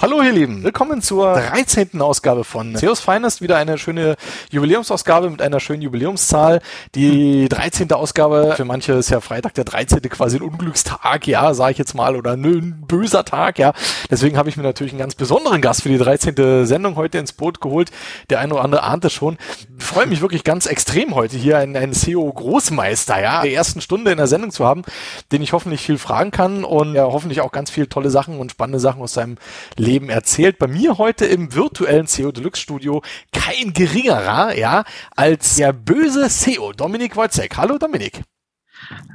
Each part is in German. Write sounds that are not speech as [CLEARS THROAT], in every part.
Hallo ihr Lieben, willkommen zur 13. Ausgabe von Theos Finest. Wieder eine schöne Jubiläumsausgabe mit einer schönen Jubiläumszahl. Die 13. Ausgabe, für manche ist ja Freitag der 13. quasi ein Unglückstag, ja, sage ich jetzt mal, oder ein böser Tag, ja. Deswegen habe ich mir natürlich einen ganz besonderen Gast für die 13. Sendung heute ins Boot geholt. Der eine oder andere ahnt es schon. Freue mich wirklich ganz extrem heute hier einen, einen SEO-Großmeister, ja, der ersten Stunde in der Sendung zu haben, den ich hoffentlich viel fragen kann und ja, hoffentlich auch ganz viele tolle Sachen und spannende Sachen aus seinem Leben erzählt. Bei mir heute im virtuellen SEO Deluxe Studio kein geringerer, ja, als der böse SEO Dominik Wojcek. Hallo Dominik.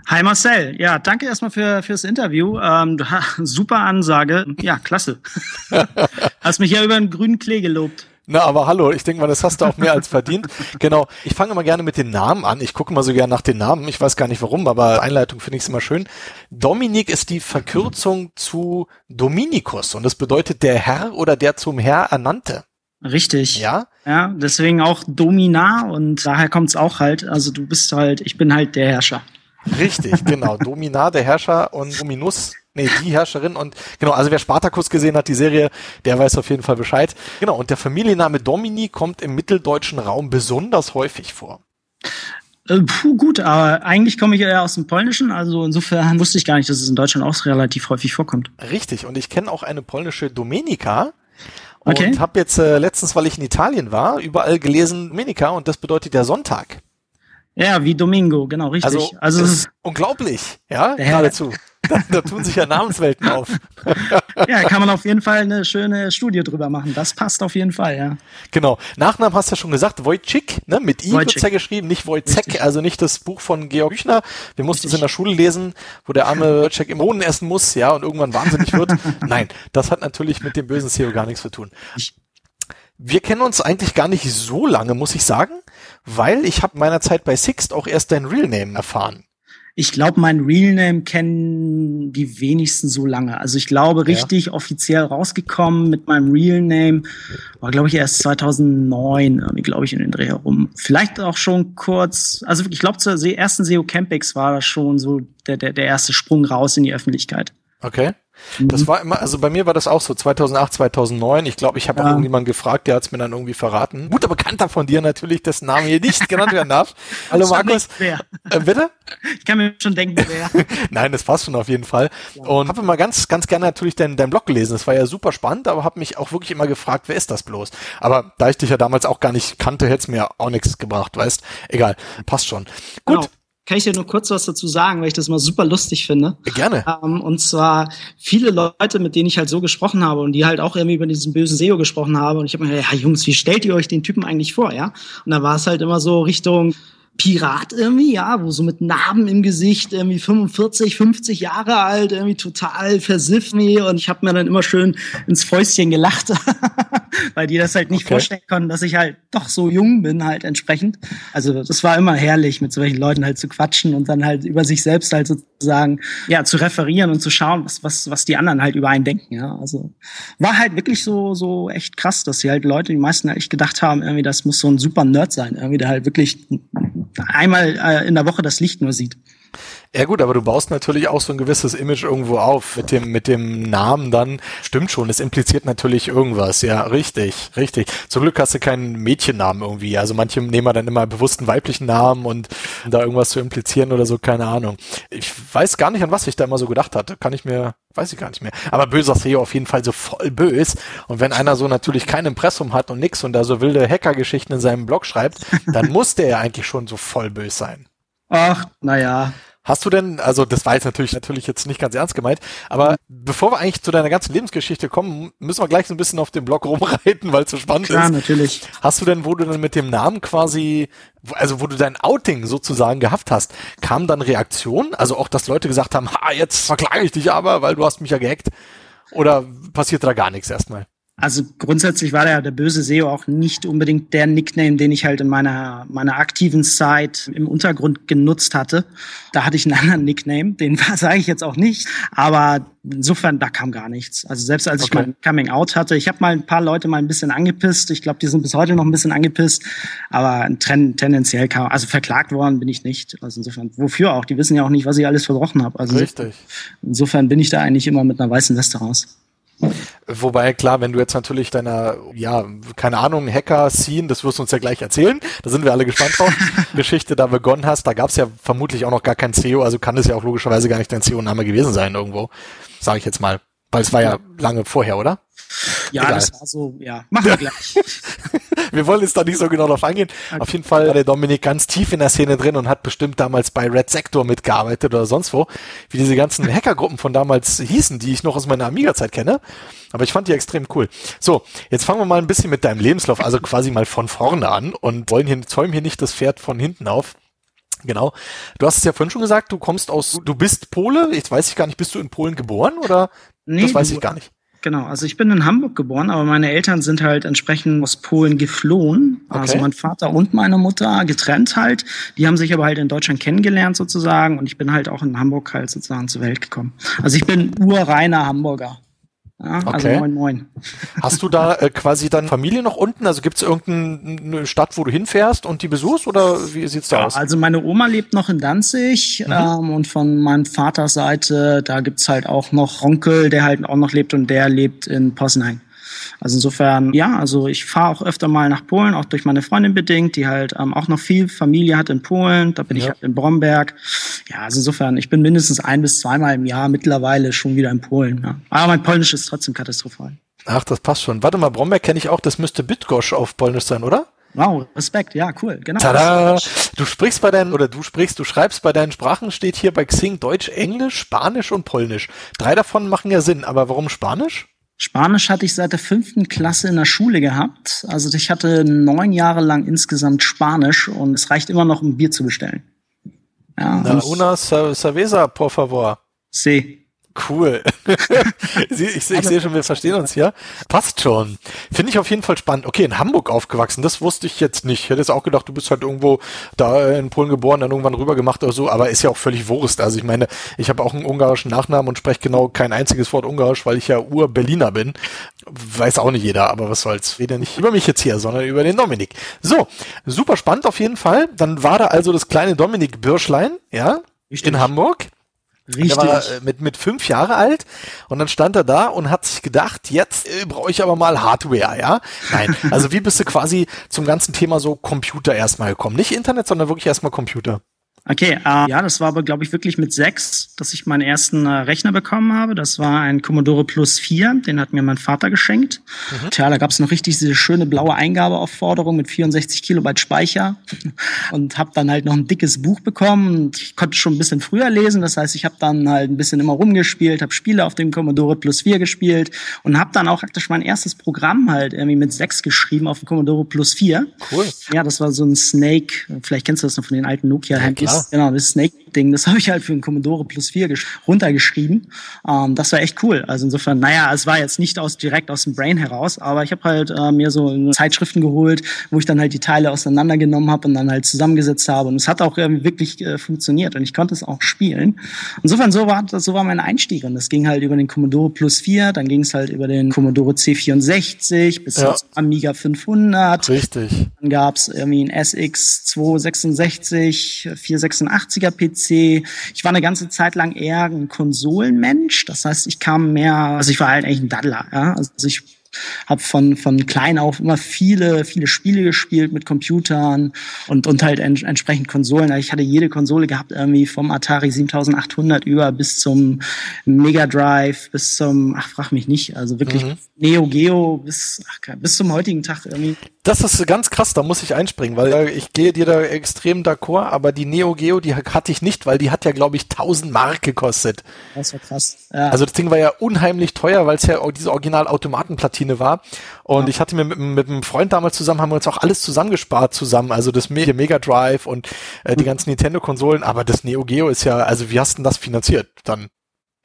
Hi Marcel, ja, danke erstmal für fürs Interview. Ähm, super Ansage, ja, klasse. [LAUGHS] Hast mich ja über den grünen Klee gelobt. Na, aber hallo, ich denke mal, das hast du auch mehr als verdient. [LAUGHS] Genau. Ich fange immer gerne mit den Namen an. Ich gucke mal so gerne nach den Namen. Ich weiß gar nicht warum, aber Einleitung finde ich immer schön. Dominik ist die Verkürzung zu Dominikus und das bedeutet der Herr oder der zum Herr ernannte. Richtig. Ja? Ja, deswegen auch Domina und daher kommt's auch halt. Also du bist halt, ich bin halt der Herrscher. Richtig, genau. [LAUGHS] Domina, der Herrscher und Dominus Nee, die Herrscherin und genau, also wer Spartacus gesehen hat, die Serie, der weiß auf jeden Fall Bescheid. Genau, und der Familienname Domini kommt im mitteldeutschen Raum besonders häufig vor. Äh, puh, gut, aber eigentlich komme ich ja aus dem Polnischen, also insofern wusste ich gar nicht, dass es in Deutschland auch relativ häufig vorkommt. Richtig, und ich kenne auch eine polnische Domenica. Und okay. habe jetzt äh, letztens, weil ich in Italien war, überall gelesen Domenica und das bedeutet der Sonntag. Ja, wie Domingo, genau, richtig. Also, also ist unglaublich, ja, geradezu. Da, da tun sich ja Namenswelten auf. [LAUGHS] ja, kann man auf jeden Fall eine schöne Studie drüber machen. Das passt auf jeden Fall, ja. Genau. Nachnamen hast du ja schon gesagt, Wojcik, ne? Mit I wird's ja geschrieben, nicht Wojcek, also nicht das Buch von Georg Büchner. Wir mussten es in der Schule lesen, wo der arme [LAUGHS] Wojcik im Bohnen essen muss, ja, und irgendwann wahnsinnig wird. [LAUGHS] Nein, das hat natürlich mit dem bösen CEO gar nichts zu tun. Wir kennen uns eigentlich gar nicht so lange, muss ich sagen, weil ich habe meiner Zeit bei Sixt auch erst dein Real Name erfahren. Ich glaube, mein Real Name kennen die wenigsten so lange. Also ich glaube, richtig ja. offiziell rausgekommen mit meinem Real Name war, glaube ich, erst 2009, irgendwie, glaube ich, in den Dreh herum. Vielleicht auch schon kurz, also ich glaube, zur ersten SEO Campix war das schon so der, der, der erste Sprung raus in die Öffentlichkeit. Okay. Das mhm. war immer, also bei mir war das auch so 2008, 2009. Ich glaube, ich habe ja. auch irgendjemanden gefragt, der hat es mir dann irgendwie verraten. Guter Bekannter von dir natürlich, dessen Name hier nicht genannt werden darf. [LAUGHS] Hallo Markus. Äh, bitte? [LAUGHS] Ich kann mir schon denken, wer. [LAUGHS] Nein, das passt schon auf jeden Fall. Ja. Und habe immer ganz, ganz gerne natürlich deinen dein Blog gelesen. Das war ja super spannend, aber habe mich auch wirklich immer gefragt, wer ist das bloß? Aber da ich dich ja damals auch gar nicht kannte, hätte es mir auch nichts gebracht, weißt? Egal, passt schon. Gut. Genau kann ich dir nur kurz was dazu sagen, weil ich das mal super lustig finde. Gerne. Ähm, und zwar viele Leute, mit denen ich halt so gesprochen habe und die halt auch irgendwie über diesen bösen SEO gesprochen haben. Und ich habe mir gedacht, ja Jungs, wie stellt ihr euch den Typen eigentlich vor, ja? Und da war es halt immer so Richtung Pirat irgendwie, ja, wo so mit Narben im Gesicht, irgendwie 45, 50 Jahre alt, irgendwie total versifft und ich habe mir dann immer schön ins Fäustchen gelacht, [LAUGHS] weil die das halt nicht okay. vorstellen konnten, dass ich halt doch so jung bin halt entsprechend. Also das war immer herrlich, mit solchen Leuten halt zu quatschen und dann halt über sich selbst halt sozusagen ja zu referieren und zu schauen, was was was die anderen halt über einen denken, ja. Also war halt wirklich so so echt krass, dass sie halt Leute, die meisten halt echt gedacht haben, irgendwie das muss so ein super Nerd sein, irgendwie der halt wirklich einmal äh, in der Woche das Licht nur sieht. Ja gut, aber du baust natürlich auch so ein gewisses Image irgendwo auf mit dem mit dem Namen dann. Stimmt schon, es impliziert natürlich irgendwas. Ja, richtig, richtig. Zum Glück hast du keinen Mädchennamen irgendwie. Also manche nehmen dann immer bewusst einen weiblichen Namen und um da irgendwas zu implizieren oder so, keine Ahnung. Ich weiß gar nicht, an was ich da immer so gedacht hatte. Kann ich mir, weiß ich gar nicht mehr. Aber böser SEO auf jeden Fall so voll bös. Und wenn einer so natürlich kein Impressum hat und nix und da so wilde Hackergeschichten in seinem Blog schreibt, dann [LAUGHS] muss der ja eigentlich schon so voll bös sein. Ach, naja. Hast du denn, also das war jetzt natürlich, natürlich jetzt nicht ganz ernst gemeint, aber bevor wir eigentlich zu deiner ganzen Lebensgeschichte kommen, müssen wir gleich so ein bisschen auf dem Blog rumreiten, weil es so spannend Klar, ist. natürlich. Hast du denn, wo du dann mit dem Namen quasi, also wo du dein Outing sozusagen gehabt hast, kam dann Reaktion? Also auch, dass Leute gesagt haben, ha, jetzt verklage ich dich aber, weil du hast mich ja gehackt. Oder passiert da gar nichts erstmal? Also grundsätzlich war der, der böse SEO auch nicht unbedingt der Nickname, den ich halt in meiner, meiner aktiven Zeit im Untergrund genutzt hatte. Da hatte ich einen anderen Nickname, den [LAUGHS] sage ich jetzt auch nicht. Aber insofern, da kam gar nichts. Also selbst als okay. ich mein Coming Out hatte, ich habe mal ein paar Leute mal ein bisschen angepisst. Ich glaube, die sind bis heute noch ein bisschen angepisst. Aber ten, tendenziell kam, also verklagt worden bin ich nicht. Also insofern, wofür auch? Die wissen ja auch nicht, was ich alles verbrochen habe. Also Richtig. Insofern bin ich da eigentlich immer mit einer weißen Weste raus. Wobei, klar, wenn du jetzt natürlich deiner, ja, keine Ahnung, Hacker-Scene, das wirst du uns ja gleich erzählen, da sind wir alle gespannt drauf, [LAUGHS] Geschichte da begonnen hast, da gab es ja vermutlich auch noch gar kein CEO, also kann es ja auch logischerweise gar nicht dein CEO-Name gewesen sein irgendwo, sage ich jetzt mal. Weil es war ja lange vorher, oder? Ja, Egal. das war so, ja. Machen wir gleich. [LAUGHS] [LAUGHS] wir wollen jetzt da nicht so genau drauf eingehen. Okay. Auf jeden Fall war der Dominik ganz tief in der Szene drin und hat bestimmt damals bei Red Sector mitgearbeitet oder sonst wo, wie diese ganzen [LAUGHS] Hackergruppen von damals hießen, die ich noch aus meiner Amiga-Zeit kenne. Aber ich fand die extrem cool. So, jetzt fangen wir mal ein bisschen mit deinem Lebenslauf, also quasi mal von vorne an und wollen hier, zäumen hier nicht das Pferd von hinten auf. Genau. Du hast es ja vorhin schon gesagt, du kommst aus, du bist Pole. Jetzt weiß ich gar nicht, bist du in Polen geboren oder? Nee, das weiß ich gar nicht. Genau, also ich bin in Hamburg geboren, aber meine Eltern sind halt entsprechend aus Polen geflohen. Also okay. Also mein Vater und meine Mutter getrennt halt. Die haben sich aber halt in Deutschland kennengelernt sozusagen und ich bin halt auch in Hamburg halt sozusagen zur Welt gekommen. Also ich bin urreiner Hamburger. Ja, also okay. Also moin moin. Hast du da äh, quasi dann Familie noch unten? Also gibt es irgendeine Stadt, wo du hinfährst und die besuchst oder wie sieht's da ja, aus? Also meine Oma lebt noch in Danzig mhm. ähm, und von meinem Vaters Seite, da gibt's halt auch noch Onkel, der halt auch noch lebt und der lebt in Posnheim. Also insofern, ja, also ich fahre auch öfter mal nach Polen, auch durch meine Freundin bedingt, die halt ähm, auch noch viel Familie hat in Polen. Da bin ja. ich halt in Bromberg. Ja, also insofern, ich bin mindestens ein bis zweimal im Jahr mittlerweile schon wieder in Polen. Ja. Aber mein Polnisch ist trotzdem katastrophal. Ach, das passt schon. Warte mal, Bromberg kenne ich auch, das müsste Bitgosch auf Polnisch sein, oder? Wow, Respekt, ja, cool, genau. Tada! Du sprichst bei deinen, oder du sprichst, du schreibst bei deinen Sprachen, steht hier bei Xing Deutsch, Englisch, Spanisch und Polnisch. Drei davon machen ja Sinn, aber warum Spanisch? Spanisch hatte ich seit der fünften Klasse in der Schule gehabt. Also ich hatte neun Jahre lang insgesamt Spanisch und es reicht immer noch, um Bier zu bestellen. Ja, Na, una cerveza, por favor. Sí. Cool. [LAUGHS] ich, ich, ich sehe schon, wir verstehen uns hier. Passt schon. Finde ich auf jeden Fall spannend. Okay, in Hamburg aufgewachsen, das wusste ich jetzt nicht. Ich hätte jetzt auch gedacht, du bist halt irgendwo da in Polen geboren, dann irgendwann rüber gemacht oder so, aber ist ja auch völlig Wurst. Also ich meine, ich habe auch einen ungarischen Nachnamen und spreche genau kein einziges Wort Ungarisch, weil ich ja Ur-Berliner bin. Weiß auch nicht jeder, aber was soll's. Weder nicht über mich jetzt hier, sondern über den Dominik. So, super spannend auf jeden Fall. Dann war da also das kleine Dominik Birschlein, ja, in Hamburg. Richtig. Der war äh, mit, mit fünf Jahre alt und dann stand er da und hat sich gedacht, jetzt äh, brauche ich aber mal Hardware, ja? Nein, [LAUGHS] also wie bist du quasi zum ganzen Thema so Computer erstmal gekommen? Nicht Internet, sondern wirklich erstmal Computer. Okay, äh, ja, das war aber, glaube ich, wirklich mit sechs, dass ich meinen ersten äh, Rechner bekommen habe. Das war ein Commodore Plus 4, den hat mir mein Vater geschenkt. Mhm. Tja, da gab es noch richtig diese schöne blaue Eingabeaufforderung mit 64 Kilobyte Speicher und habe dann halt noch ein dickes Buch bekommen. Und ich konnte schon ein bisschen früher lesen, das heißt, ich habe dann halt ein bisschen immer rumgespielt, habe Spiele auf dem Commodore Plus 4 gespielt und habe dann auch praktisch mein erstes Programm halt irgendwie mit sechs geschrieben auf dem Commodore Plus 4. Cool. Ja, das war so ein Snake, vielleicht kennst du das noch von den alten Nokia-Handys. Ja, genau, das Snake-Ding, das [LAUGHS] habe ich halt für einen Commodore Plus 4 runtergeschrieben. Ähm, das war echt cool. Also insofern, naja, es war jetzt nicht aus direkt aus dem Brain heraus, aber ich habe halt äh, mir so Zeitschriften geholt, wo ich dann halt die Teile auseinandergenommen habe und dann halt zusammengesetzt habe. Und es hat auch äh, wirklich äh, funktioniert und ich konnte es auch spielen. Insofern, so war, so war mein Einstieg. Und das ging halt über den Commodore Plus 4, dann ging es halt über den Commodore C64 bis ja. zum Amiga 500. Richtig. Dann gab es irgendwie ein SX 266, 486er PC. Ich war eine ganze Zeit lang eher ein Konsolenmensch. Das heißt, ich kam mehr, also ich war halt eigentlich ein Daddler. Ja? Also ich habe von von klein auf immer viele viele Spiele gespielt mit Computern und und halt en entsprechend Konsolen. Also ich hatte jede Konsole gehabt irgendwie vom Atari 7800 über bis zum Mega Drive bis zum ach frag mich nicht, also wirklich mhm. Neo Geo bis ach, bis zum heutigen Tag irgendwie. Das ist ganz krass, da muss ich einspringen, weil ich gehe dir da extrem d'accord, aber die Neo Geo, die hatte ich nicht, weil die hat ja glaube ich 1000 Mark gekostet. Das war krass. Ja. Also das Ding war ja unheimlich teuer, weil es ja diese Original Automatenplatine war und ja. ich hatte mir mit, mit einem Freund damals zusammen haben wir uns auch alles zusammengespart zusammen, also das Mega Drive und äh, die ganzen Nintendo Konsolen, aber das Neo Geo ist ja, also wie hast du denn das finanziert dann?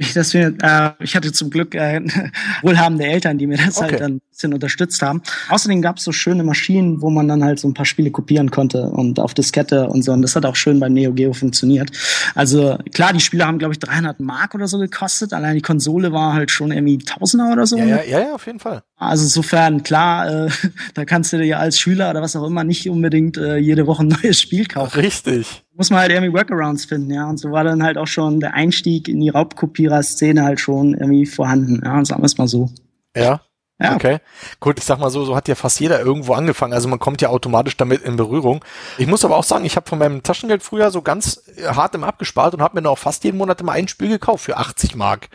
Ich, das äh, ich hatte zum Glück äh, [LAUGHS] wohlhabende Eltern, die mir das halt okay. halt dann bisschen unterstützt haben. Außerdem gab es so schöne Maschinen, wo man dann halt so ein paar Spiele kopieren konnte und auf Diskette und so. Und das hat auch schön beim Neo Geo funktioniert. Also klar, die Spiele haben, glaube ich, 300 Mark oder so gekostet. Allein die Konsole war halt schon irgendwie Tausender oder so. Ja, ja, ja, ja auf jeden Fall. Also insofern, klar, äh, [LAUGHS] da kannst du dir als Schüler oder was auch immer nicht unbedingt äh, jede Woche ein neues Spiel kaufen. Richtig muss man halt irgendwie Workarounds finden, ja. Und so war dann halt auch schon der Einstieg in die Raubkopierer-Szene halt schon irgendwie vorhanden, ja. Sagen wir es mal so. Ja. Ja. Okay. Gut, ich sag mal so, so hat ja fast jeder irgendwo angefangen. Also man kommt ja automatisch damit in Berührung. Ich muss aber auch sagen, ich habe von meinem Taschengeld früher so ganz hart im abgespart und habe mir dann auch fast jeden Monat immer ein Spiel gekauft für 80 Mark.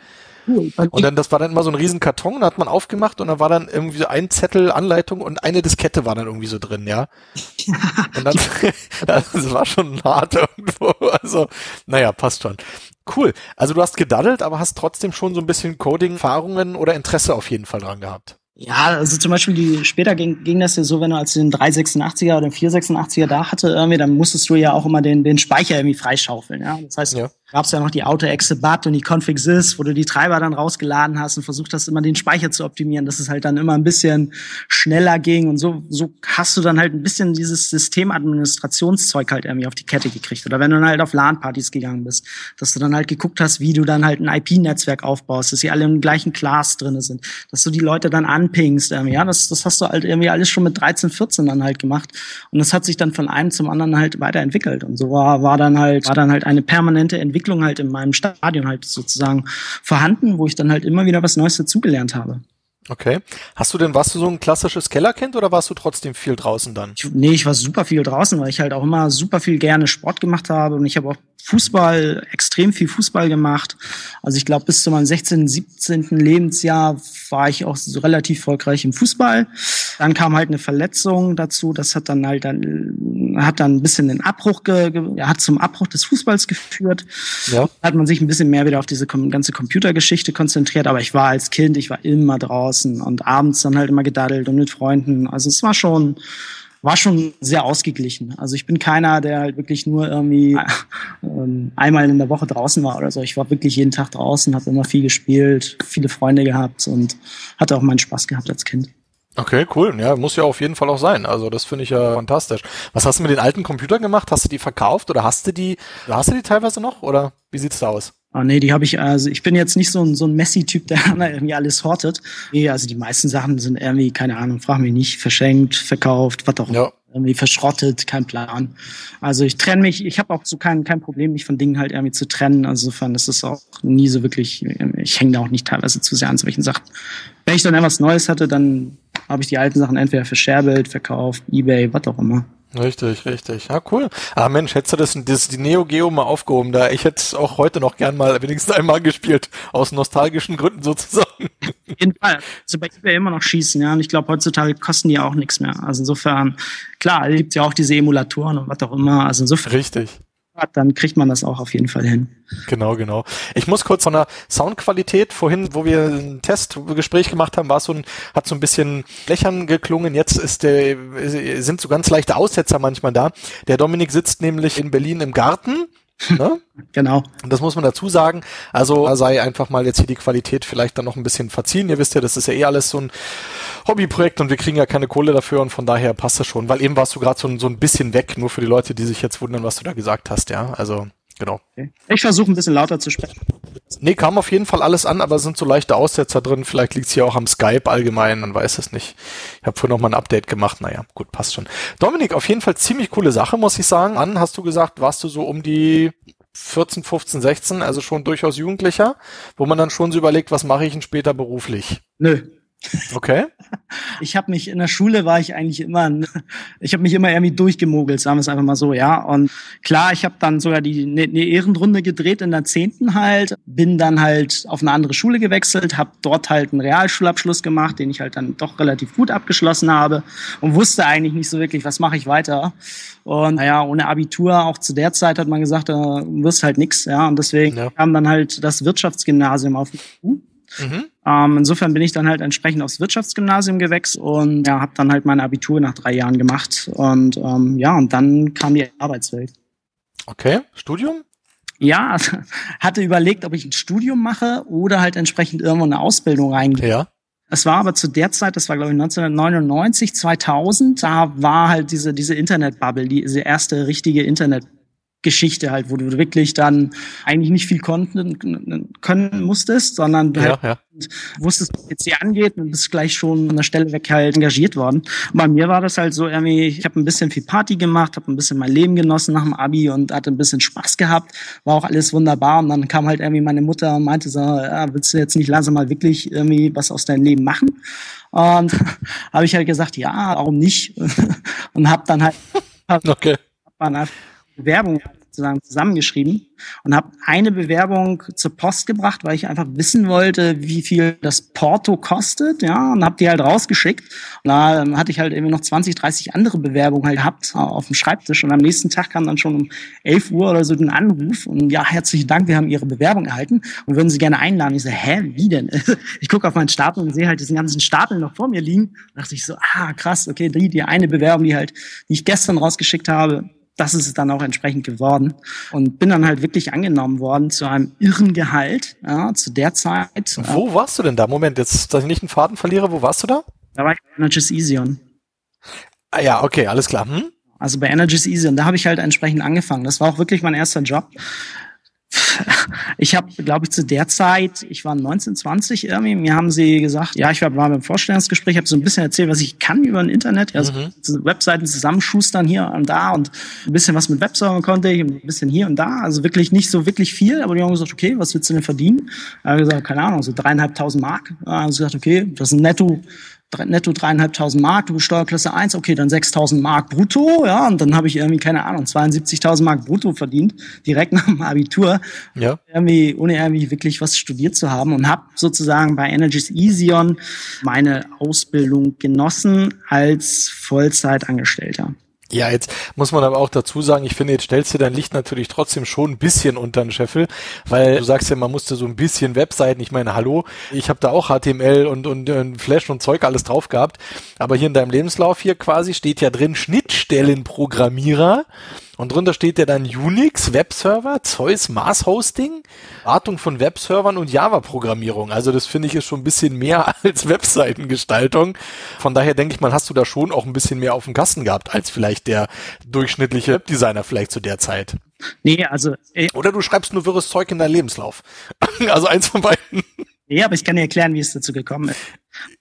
Und dann, das war dann immer so ein riesen Karton, da hat man aufgemacht und da war dann irgendwie so ein Zettel Anleitung und eine Diskette war dann irgendwie so drin, ja. [LAUGHS] und dann, [LAUGHS] das war schon hart irgendwo. Also, naja, passt schon. Cool. Also du hast gedaddelt, aber hast trotzdem schon so ein bisschen Coding-Erfahrungen oder Interesse auf jeden Fall dran gehabt. Ja, also zum Beispiel die, später ging, ging das ja so, wenn du als den 386er oder den 486er da hatte, irgendwie, dann musstest du ja auch immer den, den Speicher irgendwie freischaufeln, ja. Das heißt, ja gab es ja noch die Auto-Exe-Bat und die Config-Sys, wo du die Treiber dann rausgeladen hast und versucht hast, immer den Speicher zu optimieren, dass es halt dann immer ein bisschen schneller ging und so, so hast du dann halt ein bisschen dieses Systemadministrationszeug halt irgendwie auf die Kette gekriegt. Oder wenn du dann halt auf LAN-Partys gegangen bist, dass du dann halt geguckt hast, wie du dann halt ein IP-Netzwerk aufbaust, dass sie alle im gleichen Class drinne sind, dass du die Leute dann anpingst, irgendwie. ja, das, das hast du halt irgendwie alles schon mit 13, 14 dann halt gemacht und das hat sich dann von einem zum anderen halt weiterentwickelt und so war, war dann halt, war dann halt eine permanente Entwicklung Entwicklung halt in meinem Stadion halt sozusagen vorhanden, wo ich dann halt immer wieder was Neues dazugelernt habe. Okay. Hast du denn, warst du so ein klassisches Kellerkind oder warst du trotzdem viel draußen dann? Ich, nee, ich war super viel draußen, weil ich halt auch immer super viel gerne Sport gemacht habe und ich habe auch Fußball, extrem viel Fußball gemacht. Also ich glaube, bis zu meinem 16., 17. Lebensjahr war ich auch so relativ erfolgreich im Fußball. Dann kam halt eine Verletzung dazu. Das hat dann halt dann, hat dann ein bisschen den Abbruch, ge, hat zum Abbruch des Fußballs geführt. Ja. Hat man sich ein bisschen mehr wieder auf diese ganze Computergeschichte konzentriert. Aber ich war als Kind, ich war immer draußen und abends dann halt immer gedaddelt und mit Freunden. Also es war schon, war schon sehr ausgeglichen. Also ich bin keiner, der halt wirklich nur irgendwie ähm, einmal in der Woche draußen war oder so. Ich war wirklich jeden Tag draußen, habe immer viel gespielt, viele Freunde gehabt und hatte auch meinen Spaß gehabt als Kind. Okay, cool. Ja, muss ja auf jeden Fall auch sein. Also das finde ich ja fantastisch. Was hast du mit den alten Computern gemacht? Hast du die verkauft oder hast du die, hast du die teilweise noch oder wie sieht's da aus? Ah, nee, die habe ich, also ich bin jetzt nicht so ein, so ein Messi-Typ, [LAUGHS] der irgendwie alles hortet. Nee, also die meisten Sachen sind irgendwie, keine Ahnung, frag mich nicht, verschenkt, verkauft, was auch immer. Ja. Irgendwie verschrottet, kein Plan. Also ich trenne mich, ich habe auch so kein, kein Problem, mich von Dingen halt irgendwie zu trennen. Also insofern ist es auch nie so wirklich, ich hänge da auch nicht teilweise zu sehr an solchen Sachen. Wenn ich dann etwas Neues hatte, dann habe ich die alten Sachen entweder verscherbelt, verkauft, Ebay, was auch immer. Richtig, richtig. Ja, cool. Ah Mensch, hättest du das, das die Neo Geo mal aufgehoben, da ich hätte es auch heute noch gern mal wenigstens einmal gespielt, aus nostalgischen Gründen sozusagen. Auf jeden Fall. Also bei eBay immer noch schießen, ja. Und ich glaube, heutzutage kosten die auch nichts mehr. Also insofern, klar, gibt ja auch diese Emulatoren und was auch immer. Also insofern. Richtig hat, dann kriegt man das auch auf jeden Fall hin. Genau, genau. Ich muss kurz von der Soundqualität, vorhin, wo wir ein Testgespräch gemacht haben, war so ein, hat so ein bisschen blechern geklungen. Jetzt ist der, sind so ganz leichte Aussetzer manchmal da. Der Dominik sitzt nämlich in Berlin im Garten Ne? [LAUGHS] genau. Und das muss man dazu sagen. Also sei einfach mal jetzt hier die Qualität vielleicht dann noch ein bisschen verziehen. Ihr wisst ja, das ist ja eh alles so ein Hobbyprojekt und wir kriegen ja keine Kohle dafür und von daher passt das schon. Weil eben warst du gerade so, so ein bisschen weg, nur für die Leute, die sich jetzt wundern, was du da gesagt hast, ja. Also Genau. Okay. Ich versuche ein bisschen lauter zu sprechen. Nee, kam auf jeden Fall alles an, aber sind so leichte Aussetzer drin. Vielleicht liegt's hier auch am Skype allgemein, man weiß es nicht. Ich habe vorhin noch mal ein Update gemacht. Naja, gut, passt schon. Dominik, auf jeden Fall ziemlich coole Sache, muss ich sagen. An, hast du gesagt, warst du so um die 14, 15, 16, also schon durchaus Jugendlicher, wo man dann schon so überlegt, was mache ich denn später beruflich? Nö, Okay. [LAUGHS] Ich habe mich in der Schule war ich eigentlich immer, [LAUGHS] ich habe mich immer irgendwie durchgemogelt, sagen wir es einfach mal so, ja. Und klar, ich habe dann sogar die eine ne Ehrenrunde gedreht in der zehnten halt, bin dann halt auf eine andere Schule gewechselt, habe dort halt einen Realschulabschluss gemacht, den ich halt dann doch relativ gut abgeschlossen habe und wusste eigentlich nicht so wirklich, was mache ich weiter. Und naja, ohne Abitur, auch zu der Zeit hat man gesagt, da wirst halt nix, ja. Und deswegen ja. kam dann halt das Wirtschaftsgymnasium auf mich zu. Mhm. Ähm, insofern bin ich dann halt entsprechend aufs Wirtschaftsgymnasium gewechselt und ja, habe dann halt mein Abitur nach drei Jahren gemacht. Und ähm, ja, und dann kam die Arbeitswelt. Okay, Studium? Ja, hatte überlegt, ob ich ein Studium mache oder halt entsprechend irgendwo eine Ausbildung reingehe. Ja. Es war aber zu der Zeit, das war glaube ich 1999, 2000, da war halt diese, diese Internetbubble, diese erste richtige Internet Geschichte halt, wo du wirklich dann eigentlich nicht viel konnten, können musstest, sondern du ja, halt ja. wusstest, was PC angeht und bist gleich schon an der Stelle weg halt engagiert worden. Und bei mir war das halt so irgendwie, ich habe ein bisschen viel Party gemacht, habe ein bisschen mein Leben genossen nach dem Abi und hatte ein bisschen Spaß gehabt, war auch alles wunderbar und dann kam halt irgendwie meine Mutter und meinte so, ja, willst du jetzt nicht langsam mal wirklich irgendwie was aus deinem Leben machen? Und [LAUGHS] habe ich halt gesagt, ja, warum nicht? [LAUGHS] und habe dann halt [LAUGHS] okay. hab dann Bewerbung sozusagen zusammengeschrieben und habe eine Bewerbung zur Post gebracht, weil ich einfach wissen wollte, wie viel das Porto kostet, ja, und habe die halt rausgeschickt. Und da hatte ich halt irgendwie noch 20, 30 andere Bewerbungen halt gehabt auf dem Schreibtisch und am nächsten Tag kam dann schon um 11 Uhr oder so ein Anruf und ja, herzlichen Dank, wir haben Ihre Bewerbung erhalten und würden Sie gerne einladen. Ich so, hä, wie denn? [LAUGHS] Ich gucke auf meinen Stapel und sehe halt diesen ganzen Stapel noch vor mir liegen. Da dachte ich so, ah, krass, okay, die, die eine Bewerbung, die halt, die ich gestern rausgeschickt habe, das ist es dann auch entsprechend geworden und bin dann halt wirklich angenommen worden zu einem irren Gehalt ja, zu der Zeit. Wo warst du denn da? Moment, jetzt, dass ich nicht einen Faden verliere, wo warst du da? Da war ich bei Energis Easion. Ah ja, okay, alles klar. Hm? Also bei Energis Easion, da habe ich halt entsprechend angefangen. Das war auch wirklich mein erster Job ich habe, glaube ich, zu der Zeit, ich war 19, 20 irgendwie, mir haben sie gesagt, ja, ich war, war beim Vorstellungsgespräch, habe so ein bisschen erzählt, was ich kann über ein Internet, also mhm. Webseiten zusammenschustern hier und da und ein bisschen was mit Webservern konnte ich, ein bisschen hier und da, also wirklich nicht so wirklich viel, aber die haben gesagt, okay, was willst du denn verdienen? Ich habe gesagt, keine Ahnung, so dreieinhalbtausend Mark. Da haben sie gesagt, okay, das ist ein netto netto dreieinhalbtausend Mark, du bist Steuerklasse 1, okay, dann 6.000 Mark brutto, ja, und dann habe ich irgendwie, keine Ahnung, 72.000 Mark brutto verdient, direkt nach dem Abitur, ja. irgendwie, ohne irgendwie wirklich was studiert zu haben und habe sozusagen bei Energies Easion meine Ausbildung genossen als Vollzeitangestellter. Ja, jetzt muss man aber auch dazu sagen, ich finde, jetzt stellst du dein Licht natürlich trotzdem schon ein bisschen unter den Scheffel, weil du sagst ja, man musste so ein bisschen Webseiten, ich meine, hallo, ich habe da auch HTML und, und, und Flash und Zeug alles drauf gehabt, aber hier in deinem Lebenslauf hier quasi steht ja drin Schnittstellenprogrammierer und drunter steht ja dann Unix, Webserver, Zeus, Mars Hosting, Wartung von Webservern und Java-Programmierung. Also das finde ich ist schon ein bisschen mehr [LAUGHS] als Webseitengestaltung. Von daher denke ich mal, hast du da schon auch ein bisschen mehr auf dem Kasten gehabt als vielleicht der durchschnittliche Webdesigner vielleicht zu der Zeit. Nee, also. Äh, Oder du schreibst nur wirres Zeug in deinen Lebenslauf. [LAUGHS] also eins von beiden. Nee, aber ich kann dir erklären, wie es dazu gekommen ist.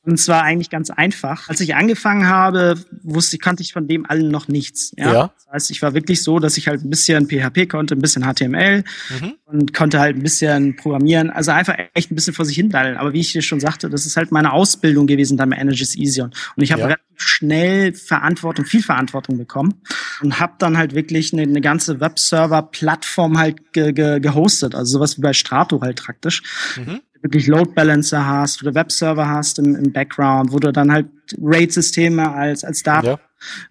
Und zwar eigentlich ganz einfach. Als ich angefangen habe, wusste, kannte ich von dem allen noch nichts. Ja? ja. Das heißt, ich war wirklich so, dass ich halt ein bisschen PHP konnte, ein bisschen HTML mhm. und konnte halt ein bisschen programmieren. Also einfach echt ein bisschen vor sich hin daddeln. Aber wie ich dir schon sagte, das ist halt meine Ausbildung gewesen dann bei Energies Easion. Und ich habe ja. relativ schnell Verantwortung, viel Verantwortung bekommen und habe dann halt wirklich eine, eine ganze Webserver-Plattform halt ge ge gehostet. Also sowas wie bei Strato halt praktisch. Mhm wirklich Load Balancer hast, wo du Webserver hast im, im Background, wo du dann halt RAID-Systeme als, als Daten ja.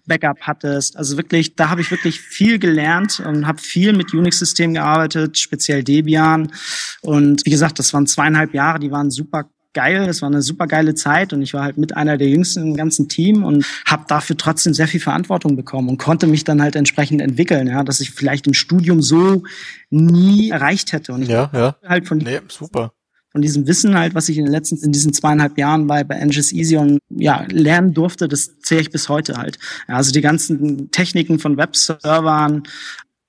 Backup hattest. Also wirklich, da habe ich wirklich viel gelernt und habe viel mit Unix-Systemen gearbeitet, speziell Debian. Und wie gesagt, das waren zweieinhalb Jahre, die waren super geil. Das war eine super geile Zeit und ich war halt mit einer der jüngsten im ganzen Team und habe dafür trotzdem sehr viel Verantwortung bekommen und konnte mich dann halt entsprechend entwickeln, ja, dass ich vielleicht im Studium so nie erreicht hätte. Und ich ja, ja. halt von nee, super von diesem Wissen halt, was ich in den letzten, in diesen zweieinhalb Jahren bei, bei Engis Easion, ja, lernen durfte, das zähle ich bis heute halt. Ja, also die ganzen Techniken von Webservern,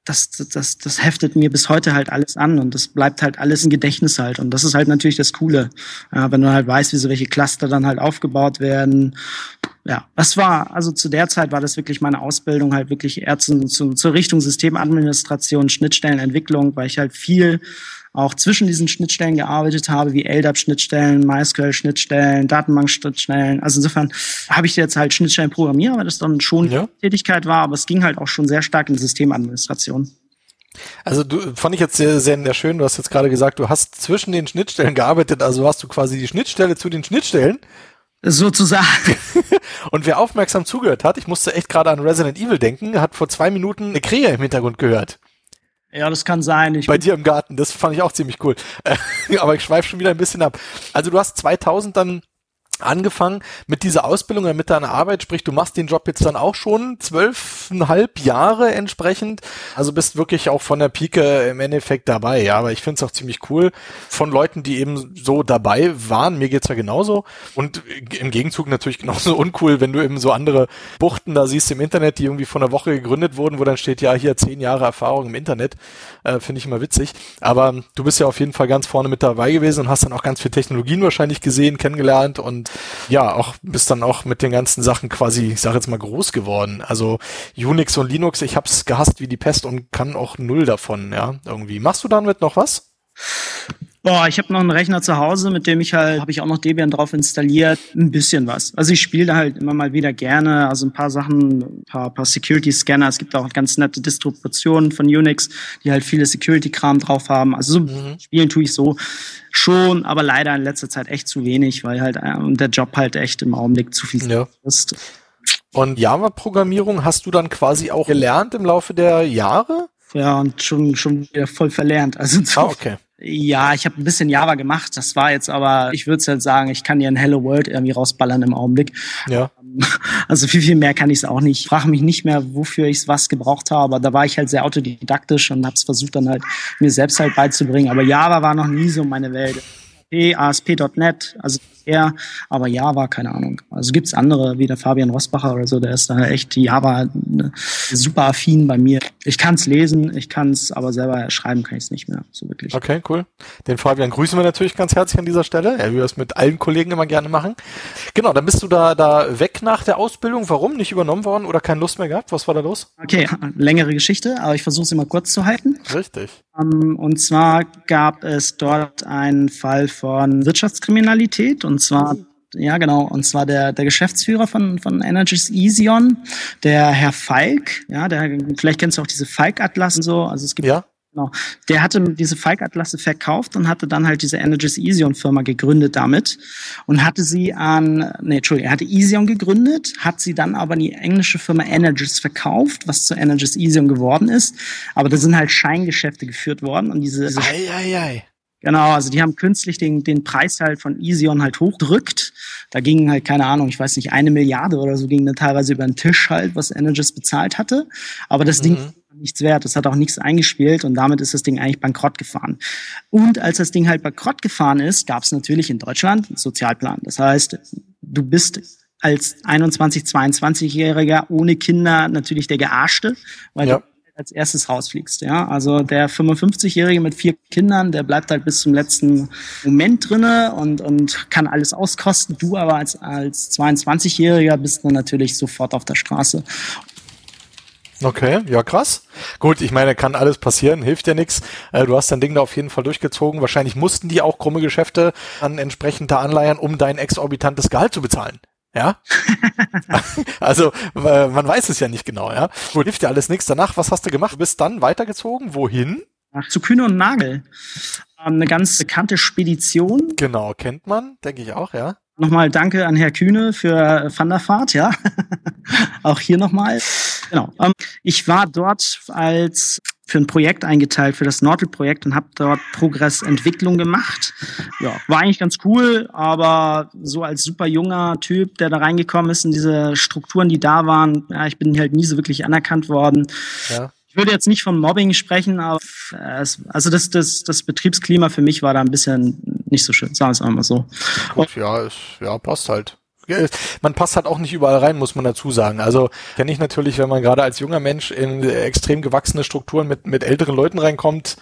das, das, das heftet mir bis heute halt alles an und das bleibt halt alles im Gedächtnis halt. Und das ist halt natürlich das Coole, ja, wenn du halt weißt, wie so welche Cluster dann halt aufgebaut werden. Ja, das war, also zu der Zeit war das wirklich meine Ausbildung halt wirklich eher zu, zu, zur Richtung Systemadministration, Schnittstellenentwicklung, weil ich halt viel auch zwischen diesen Schnittstellen gearbeitet habe, wie LDAP-Schnittstellen, MySQL-Schnittstellen, Datenbank-Schnittstellen. Also insofern habe ich jetzt halt Schnittstellen programmiert, weil das dann schon ja. Tätigkeit war, aber es ging halt auch schon sehr stark in die Systemadministration. Also du fand ich jetzt sehr, sehr schön, du hast jetzt gerade gesagt, du hast zwischen den Schnittstellen gearbeitet, also hast du quasi die Schnittstelle zu den Schnittstellen. Sozusagen. [LAUGHS] Und wer aufmerksam zugehört hat, ich musste echt gerade an Resident Evil denken, hat vor zwei Minuten eine Krähe im Hintergrund gehört. Ja, das kann sein. Ich Bei dir im Garten, das fand ich auch ziemlich cool. [LAUGHS] Aber ich schweife schon wieder ein bisschen ab. Also du hast 2000 dann angefangen mit dieser Ausbildung oder mit deiner Arbeit, sprich, du machst den Job jetzt dann auch schon zwölfeinhalb Jahre entsprechend, also bist wirklich auch von der Pike im Endeffekt dabei, ja, aber ich finde es auch ziemlich cool von Leuten, die eben so dabei waren, mir geht's ja genauso. Und im Gegenzug natürlich [LAUGHS] genauso uncool, wenn du eben so andere Buchten da siehst im Internet, die irgendwie vor einer Woche gegründet wurden, wo dann steht, ja, hier zehn Jahre Erfahrung im Internet, äh, finde ich immer witzig, aber du bist ja auf jeden Fall ganz vorne mit dabei gewesen und hast dann auch ganz viele Technologien wahrscheinlich gesehen, kennengelernt und ja, auch bist dann auch mit den ganzen Sachen quasi, ich sage jetzt mal, groß geworden. Also Unix und Linux, ich hab's gehasst wie die Pest und kann auch null davon, ja, irgendwie. Machst du damit noch was? Boah, ich habe noch einen Rechner zu Hause, mit dem ich halt, habe ich auch noch Debian drauf installiert, ein bisschen was. Also ich spiele da halt immer mal wieder gerne, also ein paar Sachen, ein paar, paar Security-Scanner. Es gibt auch ganz nette Distributionen von Unix, die halt viele Security-Kram drauf haben. Also so mhm. spielen tue ich so schon, aber leider in letzter Zeit echt zu wenig, weil halt äh, der Job halt echt im Augenblick zu viel ja. ist. Und Java-Programmierung hast du dann quasi auch gelernt im Laufe der Jahre? Ja, und schon, schon wieder voll verlernt. Also ah, okay. Ja, ich habe ein bisschen Java gemacht. Das war jetzt aber, ich würde jetzt sagen, ich kann dir ein Hello World irgendwie rausballern im Augenblick. Ja. [LAUGHS] Also viel, viel mehr kann ich es auch nicht. Ich frage mich nicht mehr, wofür ich was gebraucht habe. Aber da war ich halt sehr autodidaktisch und habe es versucht dann halt mir selbst halt beizubringen. Aber Java war noch nie so meine Welt. ASP.NET, also eher, aber Java, keine Ahnung. Also gibt's andere, wie der Fabian Rosbacher oder so, der ist da echt Java ne, super affin bei mir. Ich kann's lesen, ich kann's aber selber schreiben kann ich es nicht mehr, so wirklich. Okay, cool. Den Fabian grüßen wir natürlich ganz herzlich an dieser Stelle. Er will das mit allen Kollegen immer gerne machen. Genau, dann bist du da, da weg nach der Ausbildung. Warum? Nicht übernommen worden oder keine Lust mehr gehabt? Was war da los? Okay, längere Geschichte, aber ich versuche sie mal kurz zu halten. Richtig. Um, ähm, und zwar gab es dort einen Fall von Wirtschaftskriminalität und zwar ja, genau. Und zwar der, der Geschäftsführer von, von Energies Esion, der Herr Falk. Ja, der, vielleicht kennst du auch diese Falk-Atlas und so. Also es gibt ja. Genau. Der hatte diese Falk-Atlasse verkauft und hatte dann halt diese Energies Esion Firma gegründet damit und hatte sie an, nee, Entschuldigung, er hatte Esion gegründet, hat sie dann aber an die englische Firma Energies verkauft, was zu Energies Esion geworden ist. Aber da sind halt Scheingeschäfte geführt worden und diese, diese ei, ei, ei. Genau, also die haben künstlich den, den Preis halt von Esion halt hochdrückt. Da ging halt, keine Ahnung, ich weiß nicht, eine Milliarde oder so ging dann teilweise über den Tisch halt, was Energis bezahlt hatte. Aber das mhm. Ding nichts wert. Das hat auch nichts eingespielt und damit ist das Ding eigentlich bankrott gefahren. Und als das Ding halt bankrott gefahren ist, gab es natürlich in Deutschland einen Sozialplan. Das heißt, du bist als 21, 22-Jähriger ohne Kinder natürlich der Gearschte, weil ja. du als erstes rausfliegst. Ja, also der 55-Jährige mit vier Kindern, der bleibt halt bis zum letzten Moment drinne und und kann alles auskosten. Du aber als als 22-Jähriger bist dann natürlich sofort auf der Straße. Okay, ja krass. Gut, ich meine, kann alles passieren, hilft ja nichts. Äh, du hast dein Ding da auf jeden Fall durchgezogen. Wahrscheinlich mussten die auch krumme Geschäfte an entsprechender anleiern, um dein exorbitantes Gehalt zu bezahlen. Ja? [LAUGHS] also, äh, man weiß es ja nicht genau, ja. Hilft dir alles nichts. Danach, was hast du gemacht? Du bist dann weitergezogen. Wohin? Ach, zu Kühne und Nagel. Ähm, eine ganz bekannte Spedition. Genau, kennt man, denke ich auch, ja. Nochmal danke an Herr Kühne für Wanderfahrt, ja. [LAUGHS] auch hier nochmal. Genau. Ähm, ich war dort als für ein Projekt eingeteilt, für das Nordel-Projekt und habe dort Progress-Entwicklung gemacht. Ja, war eigentlich ganz cool, aber so als super junger Typ, der da reingekommen ist in diese Strukturen, die da waren, ja, ich bin halt nie so wirklich anerkannt worden. Ja. Ich würde jetzt nicht von Mobbing sprechen, aber es, also das, das, das Betriebsklima für mich war da ein bisschen nicht so schön, sagen wir es einmal so. Gut, ja, es, ja, passt halt man passt halt auch nicht überall rein, muss man dazu sagen. Also kenne ich natürlich, wenn man gerade als junger Mensch in extrem gewachsene Strukturen mit, mit älteren Leuten reinkommt,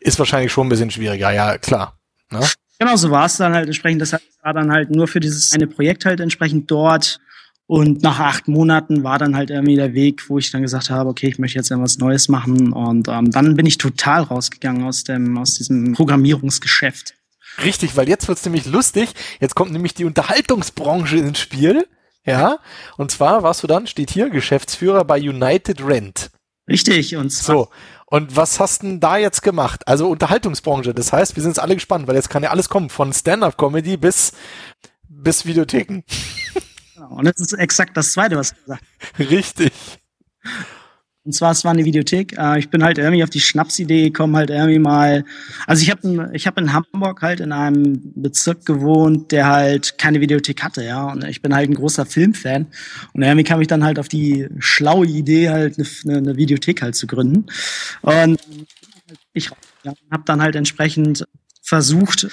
ist wahrscheinlich schon ein bisschen schwieriger, ja, klar. Ne? Genau, so war es dann halt entsprechend. Das war dann halt nur für dieses eine Projekt halt entsprechend dort. Und nach acht Monaten war dann halt irgendwie der Weg, wo ich dann gesagt habe, okay, ich möchte jetzt etwas Neues machen. Und ähm, dann bin ich total rausgegangen aus dem, aus diesem Programmierungsgeschäft. Richtig, weil jetzt wird's nämlich lustig. Jetzt kommt nämlich die Unterhaltungsbranche ins Spiel. Ja, und zwar warst du dann, steht hier, Geschäftsführer bei United Rent. Richtig, und zwar. So. Und was hast denn da jetzt gemacht? Also Unterhaltungsbranche. Das heißt, wir sind jetzt alle gespannt, weil jetzt kann ja alles kommen, von Stand-up-Comedy bis, bis Videotheken. Genau, und das ist exakt das Zweite, was du gesagt hast. Richtig. Und zwar, es war eine Videothek. Äh, ich bin halt irgendwie auf die Schnapsidee gekommen, halt irgendwie mal. Also ich habe ich hab in Hamburg halt in einem Bezirk gewohnt, der halt keine Videothek hatte, ja. Und ich bin halt ein großer Filmfan. Und irgendwie kam ich dann halt auf die schlaue Idee, halt eine, eine Videothek halt zu gründen. Und ich ja, habe dann halt entsprechend versucht,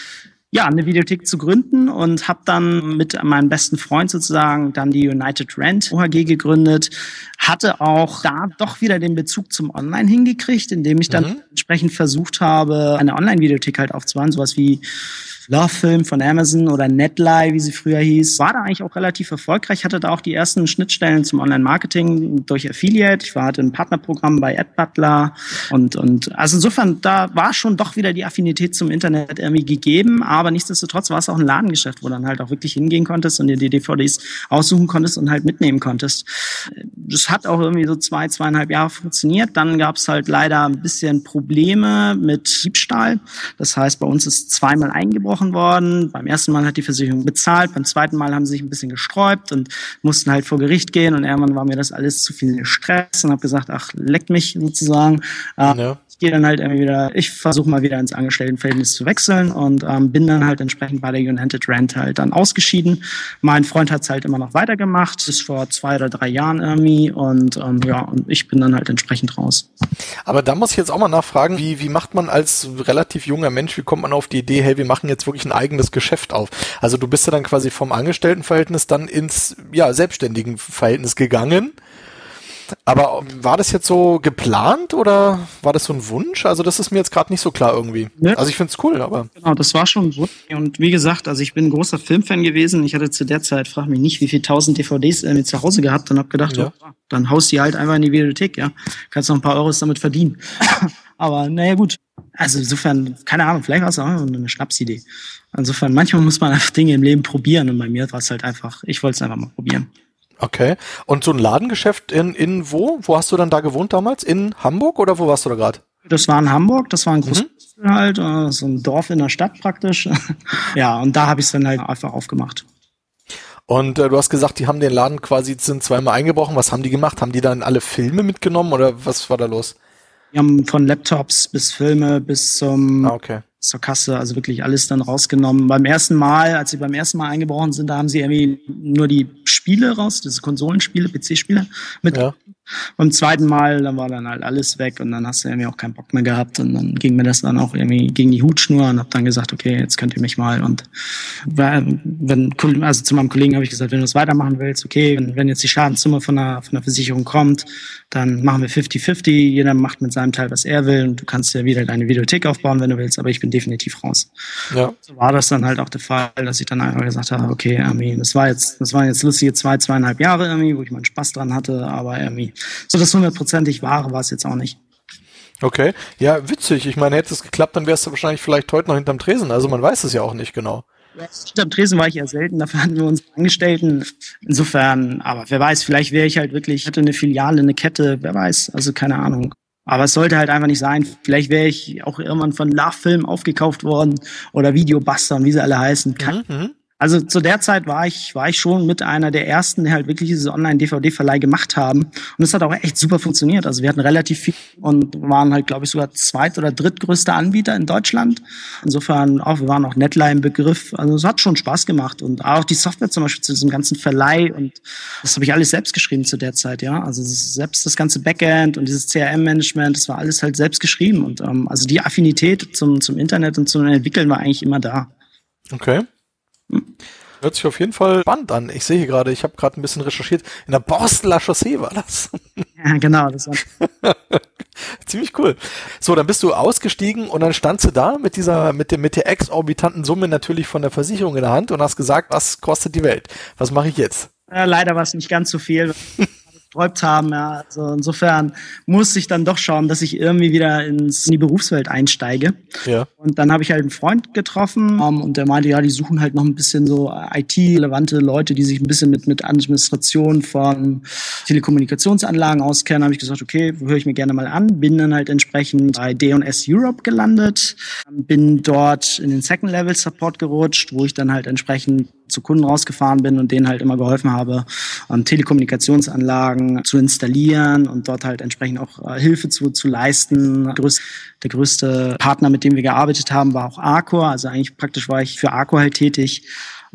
ja, eine Videothek zu gründen und habe dann mit meinem besten Freund sozusagen dann die United Rent OHG gegründet, hatte auch da doch wieder den Bezug zum Online hingekriegt, indem ich dann mhm. Entsprechend versucht habe, eine Online-Videothek halt aufzubauen, sowas wie Love Film von Amazon oder Netly, wie sie früher hieß, war da eigentlich auch relativ erfolgreich, hatte da auch die ersten Schnittstellen zum Online-Marketing durch Affiliate. Ich war hatte ein Partnerprogramm bei AdButler und, und also insofern, da war schon doch wieder die Affinität zum Internet irgendwie gegeben, aber nichtsdestotrotz war es auch ein Ladengeschäft, wo dann halt auch wirklich hingehen konntest und dir die DVDs aussuchen konntest und halt mitnehmen konntest. Das hat auch irgendwie so zwei, zweieinhalb Jahre funktioniert. Dann gab es halt leider ein bisschen Probleme mit Diebstahl. Das heißt, bei uns ist zweimal eingebrochen worden. Beim ersten Mal hat die Versicherung bezahlt, beim zweiten Mal haben sie sich ein bisschen gesträubt und mussten halt vor Gericht gehen und irgendwann war mir das alles zu viel Stress und habe gesagt, ach, leck mich sozusagen. Ja gehe dann halt irgendwie wieder, ich versuche mal wieder ins Angestelltenverhältnis zu wechseln und ähm, bin dann halt entsprechend bei der United Rent halt dann ausgeschieden. Mein Freund hat es halt immer noch weitergemacht, bis vor zwei oder drei Jahren irgendwie und ähm, ja, und ich bin dann halt entsprechend raus. Aber da muss ich jetzt auch mal nachfragen, wie, wie macht man als relativ junger Mensch, wie kommt man auf die Idee, hey, wir machen jetzt wirklich ein eigenes Geschäft auf? Also du bist ja dann quasi vom Angestelltenverhältnis dann ins ja, selbstständigen Verhältnis gegangen. Aber war das jetzt so geplant oder war das so ein Wunsch? Also das ist mir jetzt gerade nicht so klar irgendwie. Ne? Also ich finde es cool, aber. Genau, das war schon ein Wunsch. Und wie gesagt, also ich bin ein großer Filmfan gewesen. Ich hatte zu der Zeit, frag mich nicht, wie viele tausend DVDs äh, zu Hause gehabt und habe gedacht, ja. oh, dann haust die halt einfach in die Videothek, ja. Kannst noch ein paar Euros damit verdienen. [LAUGHS] aber naja, gut. Also insofern, keine Ahnung, vielleicht war es auch eine Schnapsidee. Insofern, manchmal muss man einfach Dinge im Leben probieren und bei mir war es halt einfach, ich wollte es einfach mal probieren. Okay. Und so ein Ladengeschäft in, in wo? Wo hast du dann da gewohnt damals? In Hamburg oder wo warst du da gerade? Das war in Hamburg, das war ein großes mhm. halt, äh, so ein Dorf in der Stadt praktisch. [LAUGHS] ja, und da habe ich es dann halt einfach aufgemacht. Und äh, du hast gesagt, die haben den Laden quasi sind zweimal eingebrochen. Was haben die gemacht? Haben die dann alle Filme mitgenommen oder was war da los? Die haben von Laptops bis Filme bis zum ah, okay zur Kasse, also wirklich alles dann rausgenommen. Beim ersten Mal, als sie beim ersten Mal eingebrochen sind, da haben sie irgendwie nur die Spiele raus, diese Konsolenspiele, PC-Spiele mit. Ja. Beim zweiten Mal, dann war dann halt alles weg und dann hast du irgendwie auch keinen Bock mehr gehabt und dann ging mir das dann auch irgendwie gegen die Hutschnur und hab dann gesagt, okay, jetzt könnt ihr mich mal und wenn, also zu meinem Kollegen habe ich gesagt, wenn du es weitermachen willst, okay, wenn, wenn jetzt die Schadenssumme von der, von der Versicherung kommt, dann machen wir 50-50, jeder macht mit seinem Teil, was er will und du kannst ja wieder deine Videothek aufbauen, wenn du willst, aber ich bin definitiv raus. Ja. So war das dann halt auch der Fall, dass ich dann einfach gesagt habe, okay, irgendwie, das war jetzt, das waren jetzt lustige zwei, zweieinhalb Jahre irgendwie, wo ich meinen Spaß dran hatte, aber irgendwie, so das hundertprozentig wahre war es jetzt auch nicht. Okay, ja, witzig. Ich meine, hätte es geklappt, dann wärst du wahrscheinlich vielleicht heute noch hinterm Tresen. Also man weiß es ja auch nicht genau. Hinterm Tresen war ich ja selten, dafür hatten wir uns Angestellten. Insofern, aber wer weiß, vielleicht wäre ich halt wirklich, hätte eine Filiale, eine Kette, wer weiß, also keine Ahnung. Aber es sollte halt einfach nicht sein. Vielleicht wäre ich auch irgendwann von Love Film aufgekauft worden oder Videobuster und wie sie alle heißen. Kann, mhm. Also zu der Zeit war ich, war ich schon mit einer der ersten, die halt wirklich diese Online-DVD-Verleih gemacht haben. Und es hat auch echt super funktioniert. Also wir hatten relativ viel und waren halt, glaube ich, sogar zweit- oder drittgrößter Anbieter in Deutschland. Insofern auch, wir waren auch Netline im Begriff. Also es hat schon Spaß gemacht. Und auch die Software zum Beispiel zu diesem ganzen Verleih und das habe ich alles selbst geschrieben zu der Zeit, ja. Also selbst das ganze Backend und dieses CRM-Management, das war alles halt selbst geschrieben. Und ähm, also die Affinität zum, zum Internet und zum Entwickeln war eigentlich immer da. Okay. Hört sich auf jeden Fall spannend an. Ich sehe hier gerade, ich habe gerade ein bisschen recherchiert. In der Borsteler Chaussee war das. Ja, genau. Das war [LAUGHS] Ziemlich cool. So, dann bist du ausgestiegen und dann standst du da mit dieser, mit dem, mit der exorbitanten Summe natürlich von der Versicherung in der Hand und hast gesagt, was kostet die Welt? Was mache ich jetzt? Ja, leider war es nicht ganz so viel [LAUGHS] geträumt haben. Ja. Also insofern musste ich dann doch schauen, dass ich irgendwie wieder ins, in die Berufswelt einsteige. Ja. Und dann habe ich halt einen Freund getroffen um, ähm, und der meinte, ja, die suchen halt noch ein bisschen so IT-relevante Leute, die sich ein bisschen mit, mit Administration von Telekommunikationsanlagen auskennen. habe ich gesagt, okay, höre ich mir gerne mal an. Bin dann halt entsprechend bei D&S Europe gelandet, bin dort in den Second Level Support gerutscht, wo ich dann halt entsprechend zu Kunden rausgefahren bin und denen halt immer geholfen habe, um, Telekommunikationsanlagen Anlagen zu installieren und dort halt entsprechend auch äh, Hilfe zu, zu leisten. Der größte Partner, mit dem wir gearbeitet haben, war auch Arcor. Also eigentlich praktisch war ich für Arcor halt tätig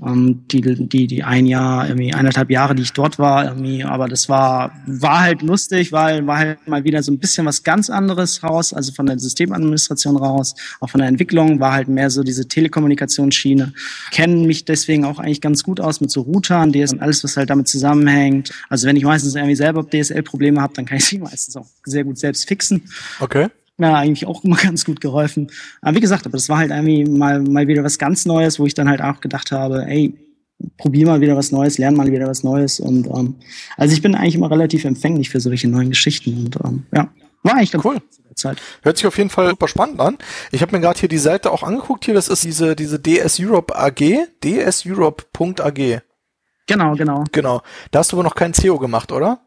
ähm, die, die, die ein Jahr, irgendwie eineinhalb Jahre, die ich dort war, irgendwie, aber das war, war halt lustig, weil war halt mal wieder so ein bisschen was ganz anderes raus, also von der Systemadministration raus, auch von der Entwicklung, war halt mehr so diese Telekommunikationsschiene. Kennen mich deswegen auch eigentlich ganz gut aus mit so Routern, DS und alles, was halt damit zusammenhängt. Also wenn ich meistens irgendwie selber DSL-Probleme habe, dann kann ich sie [LAUGHS] meistens auch sehr gut selbst fixen. Okay mir eigentlich auch immer [LAUGHS] ganz gut geholfen. Aber wie gesagt, aber das war halt irgendwie mal, mal wieder was ganz Neues, wo ich dann halt auch gedacht habe, ey, probier mal wieder was Neues, lern mal wieder was Neues. Und ähm, also ich bin eigentlich immer relativ empfänglich für solche neuen Geschichten. Und ähm, ja, war eigentlich ganz cool. Zeit. Hört sich auf jeden Fall super spannend an. Ich habe mir gerade hier die Seite auch angeguckt. Hier, das ist diese, diese DS Europe AG, dseurope.ag. Genau, genau. Genau. Da hast du aber noch kein SEO gemacht, oder?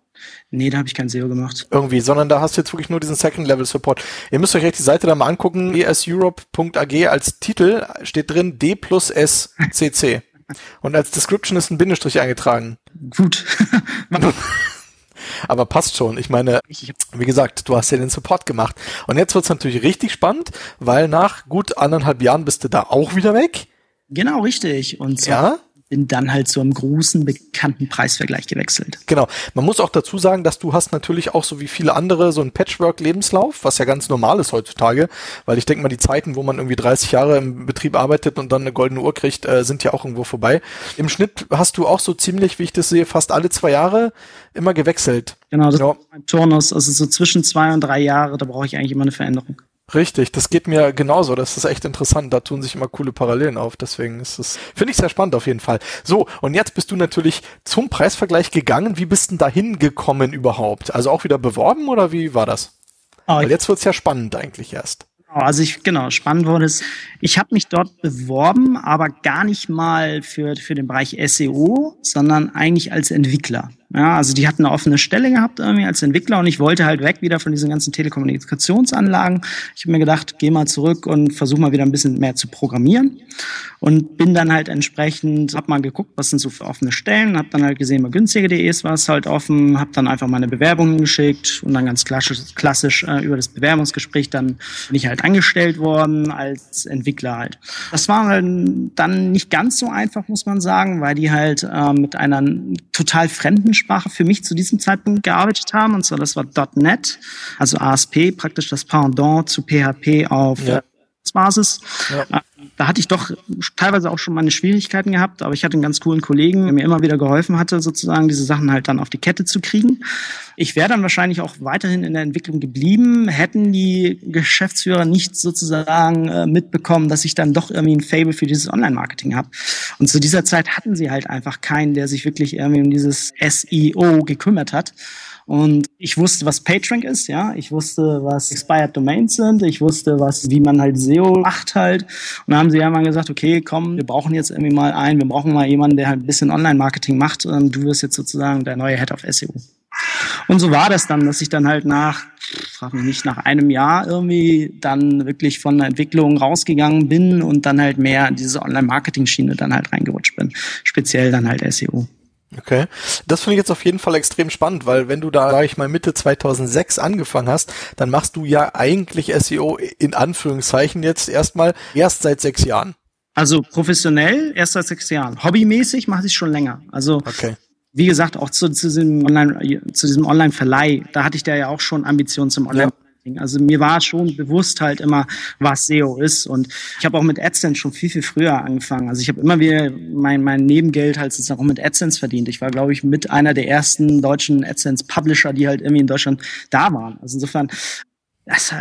Nee, da habe ich kein SEO gemacht. Irgendwie, sondern da hast du jetzt wirklich nur diesen Second-Level-Support. Ihr müsst euch echt die Seite da mal angucken. eseurope.ag als Titel steht drin D plus S CC. Und als Description ist ein Bindestrich eingetragen. Gut. [LAUGHS] Aber passt schon. Ich meine, wie gesagt, du hast ja den Support gemacht. Und jetzt wird's natürlich richtig spannend, weil nach gut anderthalb Jahren bist du da auch wieder weg. Genau, richtig. Und so ja? Bin dann halt zu einem großen, bekannten Preisvergleich gewechselt. Genau. Man muss auch dazu sagen, dass du hast natürlich auch so wie viele andere so einen Patchwork-Lebenslauf, was ja ganz normal ist heutzutage, weil ich denke mal, die Zeiten, wo man irgendwie 30 Jahre im Betrieb arbeitet und dann eine goldene Uhr kriegt, äh, sind ja auch irgendwo vorbei. Im Schnitt hast du auch so ziemlich, wie ich das sehe, fast alle zwei Jahre immer gewechselt. Genau, das ja. ist mein Turnus, also so zwischen zwei und drei Jahre, da brauche ich eigentlich immer eine Veränderung. Richtig, das geht mir genauso. Das ist echt interessant. Da tun sich immer coole Parallelen auf. Deswegen ist es, finde ich sehr spannend auf jeden Fall. So, und jetzt bist du natürlich zum Preisvergleich gegangen. Wie bist denn da hingekommen überhaupt? Also auch wieder beworben oder wie war das? Oh, Weil jetzt wird's ja spannend eigentlich erst. Genau, also ich, genau, spannend wurde es. Ich habe mich dort beworben, aber gar nicht mal für, für den Bereich SEO, sondern eigentlich als Entwickler. Ja, also die hatten eine offene Stelle gehabt irgendwie als Entwickler und ich wollte halt weg wieder von diesen ganzen Telekommunikationsanlagen. Ich habe mir gedacht, geh mal zurück und versuch mal wieder ein bisschen mehr zu programmieren und bin dann halt entsprechend, hab mal geguckt, was sind so für offene Stellen, hab dann halt gesehen, bei günstige.de war es halt offen, hab dann einfach meine Bewerbungen geschickt und dann ganz klassisch, klassisch äh, über das Bewerbungsgespräch dann bin ich halt angestellt worden als Entwickler halt. Das war halt dann nicht ganz so einfach, muss man sagen, weil die halt äh, mit einer total fremden Sprache für mich zu diesem Zeitpunkt gearbeitet haben. Und zwar das war .NET, also ASP, praktisch das Pendant zu PHP auf ja. Basis. Ja. Da hatte ich doch teilweise auch schon meine Schwierigkeiten gehabt, aber ich hatte einen ganz coolen Kollegen, der mir immer wieder geholfen hatte, sozusagen diese Sachen halt dann auf die Kette zu kriegen. Ich wäre dann wahrscheinlich auch weiterhin in der Entwicklung geblieben, hätten die Geschäftsführer nicht sozusagen äh, mitbekommen, dass ich dann doch irgendwie ein Fable für dieses Online-Marketing habe. Und zu dieser Zeit hatten sie halt einfach keinen, der sich wirklich irgendwie um dieses SEO gekümmert hat. Und ich wusste, was PageRank ist, ja. Ich wusste, was Expired Domains sind. Ich wusste, was, wie man halt SEO macht halt. Und dann haben sie ja mal gesagt, okay, komm, wir brauchen jetzt irgendwie mal einen, wir brauchen mal jemanden, der halt ein bisschen Online-Marketing macht. Und du wirst jetzt sozusagen der neue Head of SEO. Und so war das dann, dass ich dann halt nach, frag mich nicht, nach einem Jahr irgendwie dann wirklich von der Entwicklung rausgegangen bin und dann halt mehr in diese Online-Marketing-Schiene dann halt reingerutscht bin. Speziell dann halt SEO. Okay, das finde ich jetzt auf jeden Fall extrem spannend, weil wenn du da, sage ich mal, Mitte 2006 angefangen hast, dann machst du ja eigentlich SEO in Anführungszeichen jetzt erstmal erst seit sechs Jahren. Also professionell erst seit sechs Jahren. Hobbymäßig mache ich schon länger. Also okay. wie gesagt, auch zu, zu diesem Online, zu diesem Online-Verleih, da hatte ich da ja auch schon Ambitionen zum Online. Ja. Also mir war schon bewusst halt immer, was SEO ist. Und ich habe auch mit AdSense schon viel, viel früher angefangen. Also ich habe immer wieder mein, mein Nebengeld halt sozusagen auch mit AdSense verdient. Ich war, glaube ich, mit einer der ersten deutschen AdSense-Publisher, die halt irgendwie in Deutschland da waren. Also insofern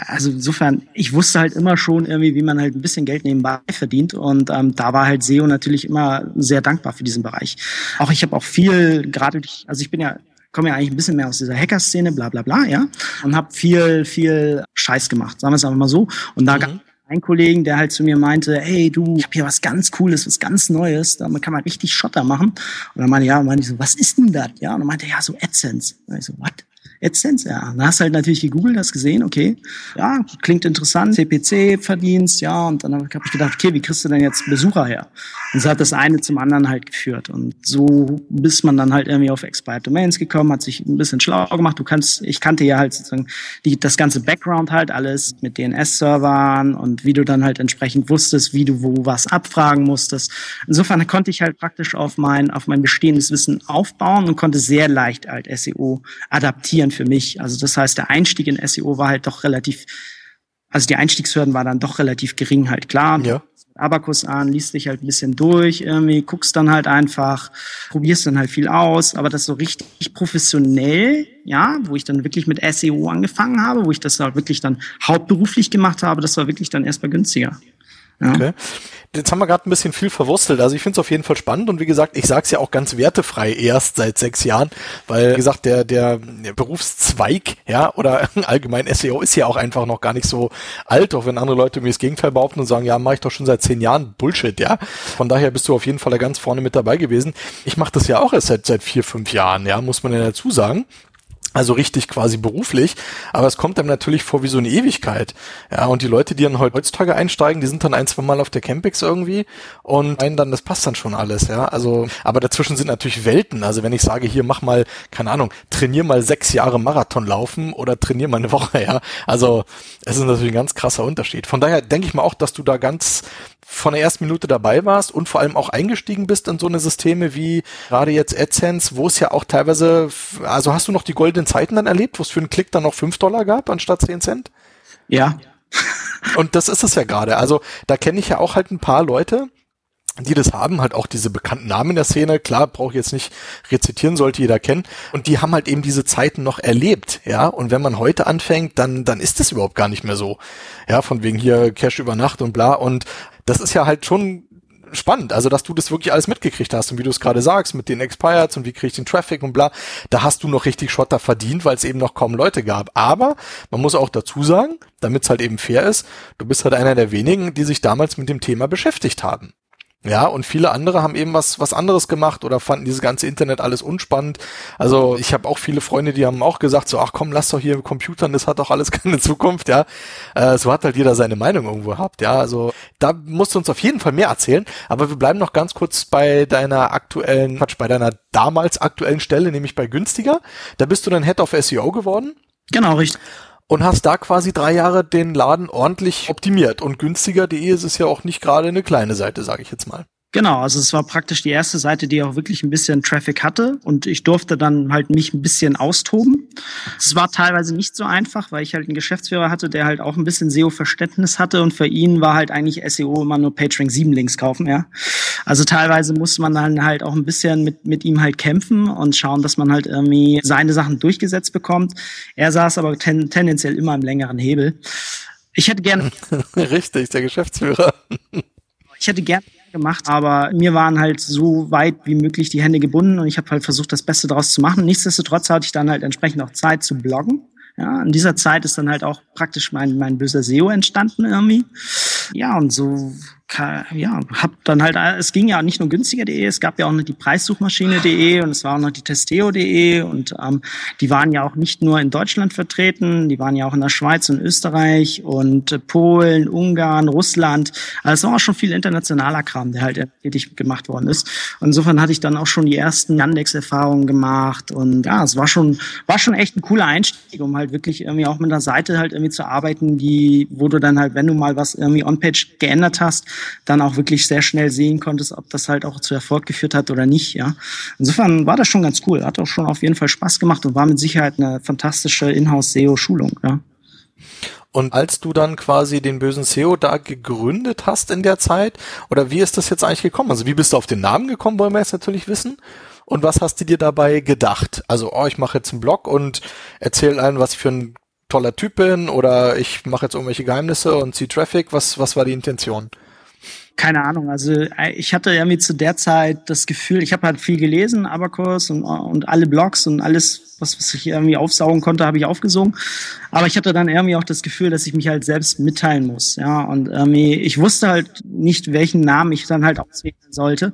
also insofern, ich wusste halt immer schon irgendwie, wie man halt ein bisschen Geld nebenbei verdient und ähm, da war halt SEO natürlich immer sehr dankbar für diesen Bereich. Auch ich habe auch viel, gerade also ich bin ja komme ja eigentlich ein bisschen mehr aus dieser Hacker-Szene, bla bla bla, ja, und habe viel, viel Scheiß gemacht, sagen wir es einfach mal so. Und da mhm. gab einen Kollegen, der halt zu mir meinte, hey du, ich habe hier was ganz Cooles, was ganz Neues, damit kann man richtig Schotter machen. Und dann meinte ja, meinte ich so, was ist denn das? Ja, und dann meinte ja, so AdSense. Und ich so, what? AdSense, ja. Da hast du halt natürlich gegoogelt, hast gesehen, okay, ja, klingt interessant, CPC Verdienst, ja, und dann habe ich gedacht, okay, wie kriegst du denn jetzt Besucher her? Und so hat das eine zum anderen halt geführt. Und so bis man dann halt irgendwie auf Expired Domains gekommen, hat sich ein bisschen schlau gemacht. Du kannst, ich kannte ja halt sozusagen die, das ganze Background halt, alles mit DNS-Servern und wie du dann halt entsprechend wusstest, wie du wo was abfragen musstest. Insofern konnte ich halt praktisch auf mein, auf mein bestehendes Wissen aufbauen und konnte sehr leicht halt SEO adaptieren für mich. Also das heißt, der Einstieg in SEO war halt doch relativ also die Einstiegshürden waren dann doch relativ gering halt klar. Ja. Abakus an, liest dich halt ein bisschen durch, irgendwie guckst dann halt einfach, probierst dann halt viel aus, aber das so richtig professionell, ja, wo ich dann wirklich mit SEO angefangen habe, wo ich das halt wirklich dann hauptberuflich gemacht habe, das war wirklich dann erstmal günstiger. Ja. Okay. Jetzt haben wir gerade ein bisschen viel verwurstelt. Also ich finde es auf jeden Fall spannend und wie gesagt, ich sage es ja auch ganz wertefrei erst seit sechs Jahren, weil wie gesagt, der, der, Berufszweig, ja, oder [LAUGHS] allgemein SEO ist ja auch einfach noch gar nicht so alt, auch wenn andere Leute mir das Gegenteil behaupten und sagen, ja, mache ich doch schon seit zehn Jahren Bullshit, ja. Von daher bist du auf jeden Fall da ganz vorne mit dabei gewesen. Ich mache das ja auch erst seit, seit vier, fünf Jahren, ja, muss man ja dazu sagen. Also richtig quasi beruflich, aber es kommt einem natürlich vor wie so eine Ewigkeit. Ja, und die Leute, die dann heutzutage einsteigen, die sind dann ein, zwei Mal auf der Campix irgendwie und meinen dann, das passt dann schon alles, ja. Also, aber dazwischen sind natürlich Welten. Also wenn ich sage, hier mach mal, keine Ahnung, trainier mal sechs Jahre Marathon laufen oder trainier mal eine Woche, ja. Also, es ist natürlich ein ganz krasser Unterschied. Von daher denke ich mal auch, dass du da ganz von der ersten Minute dabei warst und vor allem auch eingestiegen bist in so eine Systeme wie gerade jetzt AdSense, wo es ja auch teilweise, also hast du noch die goldenen Zeiten dann erlebt, wo es für einen Klick dann noch fünf Dollar gab anstatt zehn Cent? Ja. und das ist es ja gerade. Also da kenne ich ja auch halt ein paar Leute, die das haben, halt auch diese bekannten Namen in der Szene, klar, brauche ich jetzt nicht rezitieren, sollte jeder kennen. Und die haben halt eben diese Zeiten noch erlebt, ja. Und wenn man heute anfängt, dann, dann ist das überhaupt gar nicht mehr so. Ja, von wegen hier Cash über Nacht und bla. Und das ist ja halt schon spannend, also dass du das wirklich alles mitgekriegt hast und wie du es gerade sagst, mit den Expireds und wie krieg ich den Traffic und bla, da hast du noch richtig Schotter verdient, weil es eben noch kaum Leute gab. Aber man muss auch dazu sagen, damit es halt eben fair ist, du bist halt einer der wenigen, die sich damals mit dem Thema beschäftigt haben. Ja, und viele andere haben eben was, was anderes gemacht oder fanden dieses ganze Internet alles unspannend. Also ich habe auch viele Freunde, die haben auch gesagt, so, ach komm, lass doch hier Computern, das hat doch alles [LAUGHS] keine Zukunft, ja. Äh, so hat halt jeder seine Meinung irgendwo gehabt, ja. Also da musst du uns auf jeden Fall mehr erzählen. Aber wir bleiben noch ganz kurz bei deiner aktuellen, Quatsch, bei deiner damals aktuellen Stelle, nämlich bei günstiger. Da bist du dann Head of SEO geworden. Genau, richtig und hast da quasi drei Jahre den Laden ordentlich optimiert. Und günstiger.de ist es ja auch nicht gerade eine kleine Seite, sage ich jetzt mal. Genau, also es war praktisch die erste Seite, die auch wirklich ein bisschen Traffic hatte und ich durfte dann halt mich ein bisschen austoben. Es war teilweise nicht so einfach, weil ich halt einen Geschäftsführer hatte, der halt auch ein bisschen SEO-Verständnis hatte und für ihn war halt eigentlich SEO immer nur PageRank 7 Links kaufen, ja. Also teilweise musste man dann halt auch ein bisschen mit, mit ihm halt kämpfen und schauen, dass man halt irgendwie seine Sachen durchgesetzt bekommt. Er saß aber ten, tendenziell immer im längeren Hebel. Ich hätte gerne. [LAUGHS] Richtig, der Geschäftsführer. ich hätte gerne gemacht, aber mir waren halt so weit wie möglich die Hände gebunden und ich habe halt versucht, das Beste daraus zu machen. Nichtsdestotrotz hatte ich dann halt entsprechend auch Zeit zu bloggen. Ja, in dieser Zeit ist dann halt auch praktisch mein, mein böser SEO entstanden irgendwie. Ja, und so ja, hab dann halt, es ging ja nicht nur günstiger.de, es gab ja auch noch die Preissuchmaschine.de und es war auch noch die Testeo.de und ähm, die waren ja auch nicht nur in Deutschland vertreten, die waren ja auch in der Schweiz und Österreich und äh, Polen, Ungarn, Russland. Also es war auch schon viel internationaler Kram, der halt tätig gemacht worden ist. Und insofern hatte ich dann auch schon die ersten Yandex-Erfahrungen gemacht und ja, es war schon, war schon echt ein cooler Einstieg, um halt wirklich irgendwie auch mit einer Seite halt irgendwie zu arbeiten, die, wo du dann halt, wenn du mal was irgendwie on-page geändert hast, dann auch wirklich sehr schnell sehen konntest, ob das halt auch zu Erfolg geführt hat oder nicht. Ja, insofern war das schon ganz cool. Hat auch schon auf jeden Fall Spaß gemacht und war mit Sicherheit eine fantastische Inhouse-SEO-Schulung. Ja. Und als du dann quasi den bösen SEO da gegründet hast in der Zeit, oder wie ist das jetzt eigentlich gekommen? Also wie bist du auf den Namen gekommen, wollen wir jetzt natürlich wissen. Und was hast du dir dabei gedacht? Also, oh, ich mache jetzt einen Blog und erzähle allen, was ich für ein toller Typ bin, oder ich mache jetzt irgendwelche Geheimnisse und ziehe Traffic. Was, was war die Intention? Keine Ahnung, also äh, ich hatte irgendwie zu der Zeit das Gefühl, ich habe halt viel gelesen, Abacus und, und alle Blogs und alles was, was ich irgendwie aufsaugen konnte, habe ich aufgesogen. Aber ich hatte dann irgendwie auch das Gefühl, dass ich mich halt selbst mitteilen muss. Ja, und irgendwie, ich wusste halt nicht, welchen Namen ich dann halt auswählen sollte.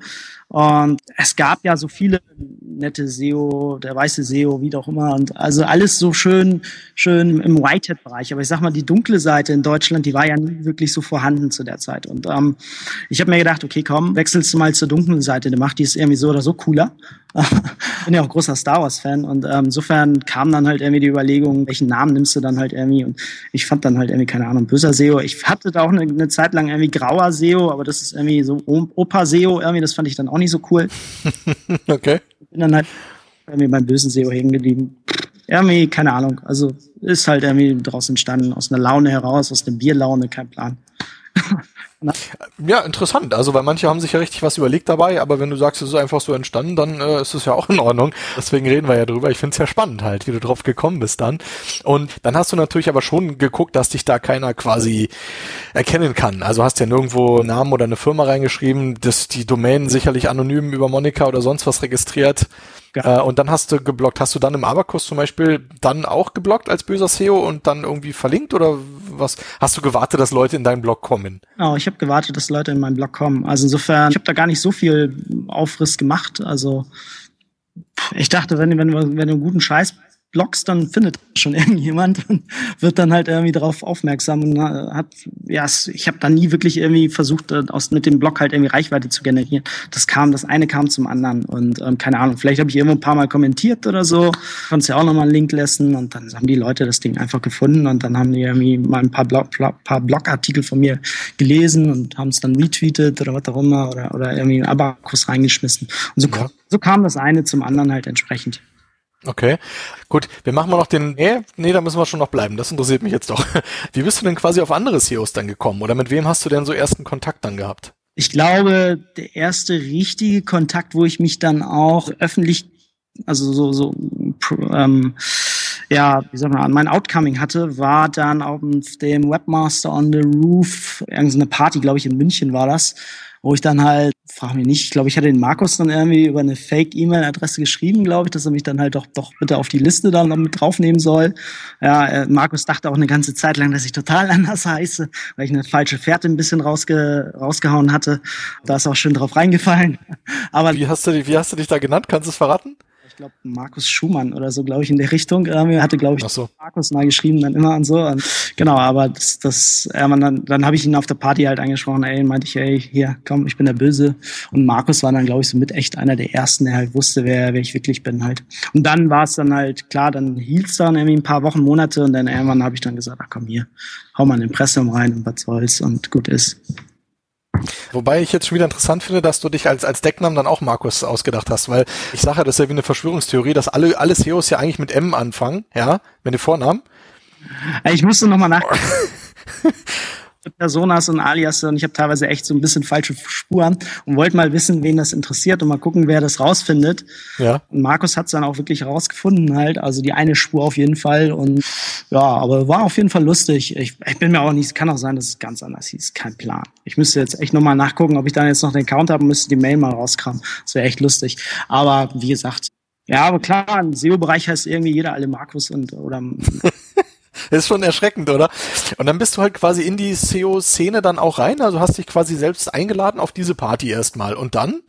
Und es gab ja so viele nette SEO, der weiße SEO, wie auch immer. Und also alles so schön, schön im Whitehead-Bereich. Aber ich sag mal, die dunkle Seite in Deutschland, die war ja nie wirklich so vorhanden zu der Zeit. Und ähm, ich habe mir gedacht, okay, komm, wechselst du mal zur dunklen Seite. Der macht die ist irgendwie so oder so cooler. [LAUGHS] Bin ja auch großer Star Wars-Fan. Und ähm, insofern kam dann halt irgendwie die Überlegung, welchen Namen nimmst du dann halt irgendwie. Und ich fand dann halt irgendwie, keine Ahnung, böser SEO. Ich hatte da auch eine, eine Zeit lang irgendwie grauer SEO, aber das ist irgendwie so Opa-SEO irgendwie, das fand ich dann auch nicht so cool. [LAUGHS] okay bin dann halt irgendwie beim bösen SEO hängen geblieben. Irgendwie, keine Ahnung. Also ist halt irgendwie daraus entstanden, aus einer Laune heraus, aus einer Bierlaune, kein Plan. [LAUGHS] Ja, interessant. Also, weil manche haben sich ja richtig was überlegt dabei, aber wenn du sagst, es ist einfach so entstanden, dann äh, ist es ja auch in Ordnung. Deswegen reden wir ja drüber. Ich finde es ja spannend halt, wie du drauf gekommen bist dann. Und dann hast du natürlich aber schon geguckt, dass dich da keiner quasi erkennen kann. Also hast ja nirgendwo einen Namen oder eine Firma reingeschrieben, dass die Domain sicherlich anonym über Monika oder sonst was registriert. Ja. Äh, und dann hast du geblockt. Hast du dann im Abakus zum Beispiel dann auch geblockt als böser SEO und dann irgendwie verlinkt oder was? Hast du gewartet, dass Leute in deinen Blog kommen? Genau, ich habe gewartet, dass Leute in meinen Blog kommen. Also insofern, ich habe da gar nicht so viel Aufriss gemacht. Also ich dachte, wenn, wenn, wenn du einen guten Scheiß Blogs, dann findet schon irgendjemand und wird dann halt irgendwie darauf aufmerksam und äh, hat, ja, ich habe da nie wirklich irgendwie versucht, äh, aus mit dem Blog halt irgendwie Reichweite zu generieren. Das kam, das eine kam zum anderen und ähm, keine Ahnung, vielleicht habe ich irgendwo ein paar Mal kommentiert oder so, konntest ja auch nochmal einen Link lassen und dann haben die Leute das Ding einfach gefunden und dann haben die irgendwie mal ein paar, Blog, paar Blogartikel von mir gelesen und haben es dann retweetet oder was auch immer oder, oder irgendwie einen Abakus reingeschmissen. Und so, ja. so kam das eine zum anderen halt entsprechend. Okay, gut. Wir machen mal noch den. Nee, nee, da müssen wir schon noch bleiben. Das interessiert mich jetzt doch. [LAUGHS] Wie bist du denn quasi auf andere CEOs dann gekommen? Oder mit wem hast du denn so ersten Kontakt dann gehabt? Ich glaube, der erste richtige Kontakt, wo ich mich dann auch öffentlich, also so, so ähm, ja, wie soll man, an mein Outcoming hatte, war dann auf dem Webmaster on the Roof, irgendeine Party, glaube ich, in München war das, wo ich dann halt, frage mich nicht, ich glaube, ich hatte den Markus dann irgendwie über eine Fake-E-Mail-Adresse geschrieben, glaube ich, dass er mich dann halt doch, doch bitte auf die Liste dann noch mit draufnehmen soll. Ja, äh, Markus dachte auch eine ganze Zeit lang, dass ich total [LAUGHS] anders heiße, weil ich eine falsche Fährte ein bisschen rausge rausgehauen hatte. Da ist auch schön drauf reingefallen. [LAUGHS] Aber wie hast du, wie hast du dich da genannt? Kannst du es verraten? Ich glaube, Markus Schumann oder so, glaube ich, in der Richtung. Er hatte, glaube ich, so. Markus mal geschrieben, dann immer und so. Und genau, aber das, das, ja, man, dann, dann habe ich ihn auf der Party halt angesprochen, ey, meinte ich, ey, hier, komm, ich bin der Böse. Und Markus war dann, glaube ich, so mit echt einer der ersten, der halt wusste, wer, wer ich wirklich bin halt. Und dann war es dann halt, klar, dann hielt es dann irgendwie ein paar Wochen, Monate und dann irgendwann habe ich dann gesagt, ach komm hier, hau mal ein Impressum rein und was soll's und gut ist. Wobei ich jetzt schon wieder interessant finde, dass du dich als, als Decknamen dann auch Markus ausgedacht hast, weil ich sage ja, das ist ja wie eine Verschwörungstheorie, dass alle, alle CEOs ja eigentlich mit M anfangen, ja, wenn die Vornamen. Ich musste nochmal nach. [LAUGHS] Personas und Alias und ich habe teilweise echt so ein bisschen falsche Spuren und wollte mal wissen, wen das interessiert und mal gucken, wer das rausfindet. Ja. Und Markus hat es dann auch wirklich rausgefunden halt, also die eine Spur auf jeden Fall und ja, aber war auf jeden Fall lustig. Ich, ich bin mir auch nicht, kann auch sein, dass es ganz anders hieß, kein Plan. Ich müsste jetzt echt nochmal nachgucken, ob ich dann jetzt noch den Count habe und müsste die Mail mal rauskramen. Das wäre echt lustig. Aber wie gesagt, ja, aber klar, im SEO-Bereich heißt irgendwie jeder alle Markus und oder [LAUGHS] [LAUGHS] Das [LAUGHS] ist schon erschreckend, oder? Und dann bist du halt quasi in die SEO-Szene dann auch rein, also hast dich quasi selbst eingeladen auf diese Party erstmal. Und dann?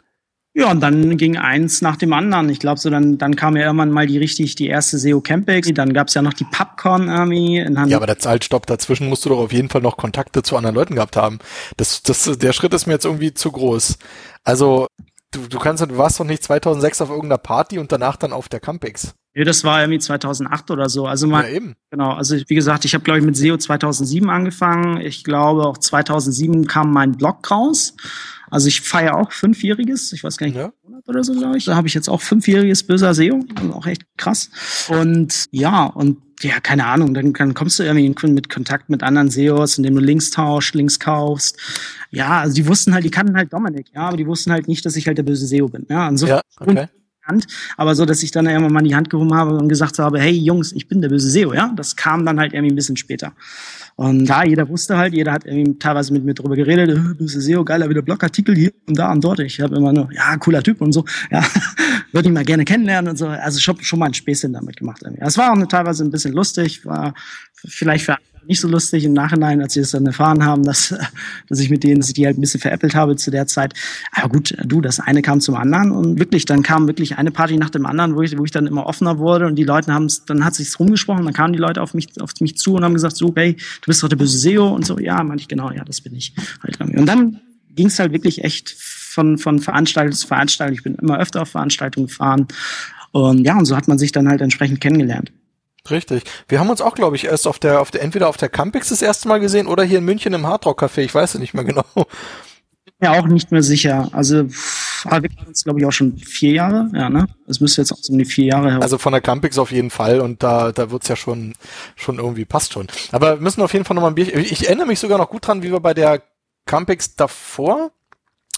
Ja, und dann ging eins nach dem anderen. Ich glaube, so dann, dann kam ja irgendwann mal die richtig, die erste SEO Campix. Dann gab's ja noch die Popcorn Army in. Ja, aber der Zeitstopp dazwischen musst du doch auf jeden Fall noch Kontakte zu anderen Leuten gehabt haben. Das, das, der Schritt ist mir jetzt irgendwie zu groß. Also, du, du kannst, du warst doch nicht 2006 auf irgendeiner Party und danach dann auf der Campix. Nee, das war irgendwie 2008 oder so. Also mal, ja, eben. Genau, also wie gesagt, ich habe glaube ich mit SEO 2007 angefangen. Ich glaube auch 2007 kam mein Blog raus. Also ich feiere auch fünfjähriges, ich weiß gar nicht, ja. Monat oder so, glaube ich. Da habe ich jetzt auch fünfjähriges böser SEO, also auch echt krass. Und ja, und ja, keine Ahnung, dann, dann kommst du irgendwie mit Kontakt mit anderen SEOs, indem du Links tauscht, Links kaufst. Ja, also die wussten halt, die kannten halt Dominik, ja, aber die wussten halt nicht, dass ich halt der böse SEO bin. Ja, insofern ja, okay Hand, aber so, dass ich dann irgendwann mal die Hand gehoben habe und gesagt habe, hey Jungs, ich bin der böse SEO, ja. Das kam dann halt irgendwie ein bisschen später. Und da, jeder wusste halt, jeder hat irgendwie teilweise mit mir drüber geredet, äh, böse SEO, geiler wieder Blogartikel hier und da und dort. Ich habe immer nur, ja, cooler Typ und so, ja, [LAUGHS] würde ich mal gerne kennenlernen und so. Also schon, schon mal ein Späßchen damit gemacht. Es war auch teilweise ein bisschen lustig, war vielleicht für nicht so lustig im Nachhinein, als sie es dann erfahren haben, dass, dass ich mit denen, dass ich die halt ein bisschen veräppelt habe zu der Zeit. Aber gut, du, das eine kam zum anderen und wirklich, dann kam wirklich eine Party nach dem anderen, wo ich, wo ich dann immer offener wurde und die Leute haben es, dann hat sich's rumgesprochen, dann kamen die Leute auf mich, auf mich zu und haben gesagt, so, hey, du bist doch der böse SEO und so, ja, meinte ich, genau, ja, das bin ich. Halt und dann ging es halt wirklich echt von, von Veranstaltung zu Veranstaltung. Ich bin immer öfter auf Veranstaltungen gefahren. Und ja, und so hat man sich dann halt entsprechend kennengelernt. Richtig. Wir haben uns auch, glaube ich, erst auf der, auf der, entweder auf der Campix das erste Mal gesehen oder hier in München im Hardrock Café. Ich weiß es nicht mehr genau. Ja, auch nicht mehr sicher. Also, aber wir kennen uns, glaube ich, auch schon vier Jahre. Ja, ne? Es müsste jetzt auch so um die vier Jahre her. Also von der Campix auf jeden Fall und da, da wird's ja schon, schon irgendwie passt schon. Aber wir müssen auf jeden Fall nochmal ein Bier. Ich erinnere mich sogar noch gut dran, wie wir bei der Campix davor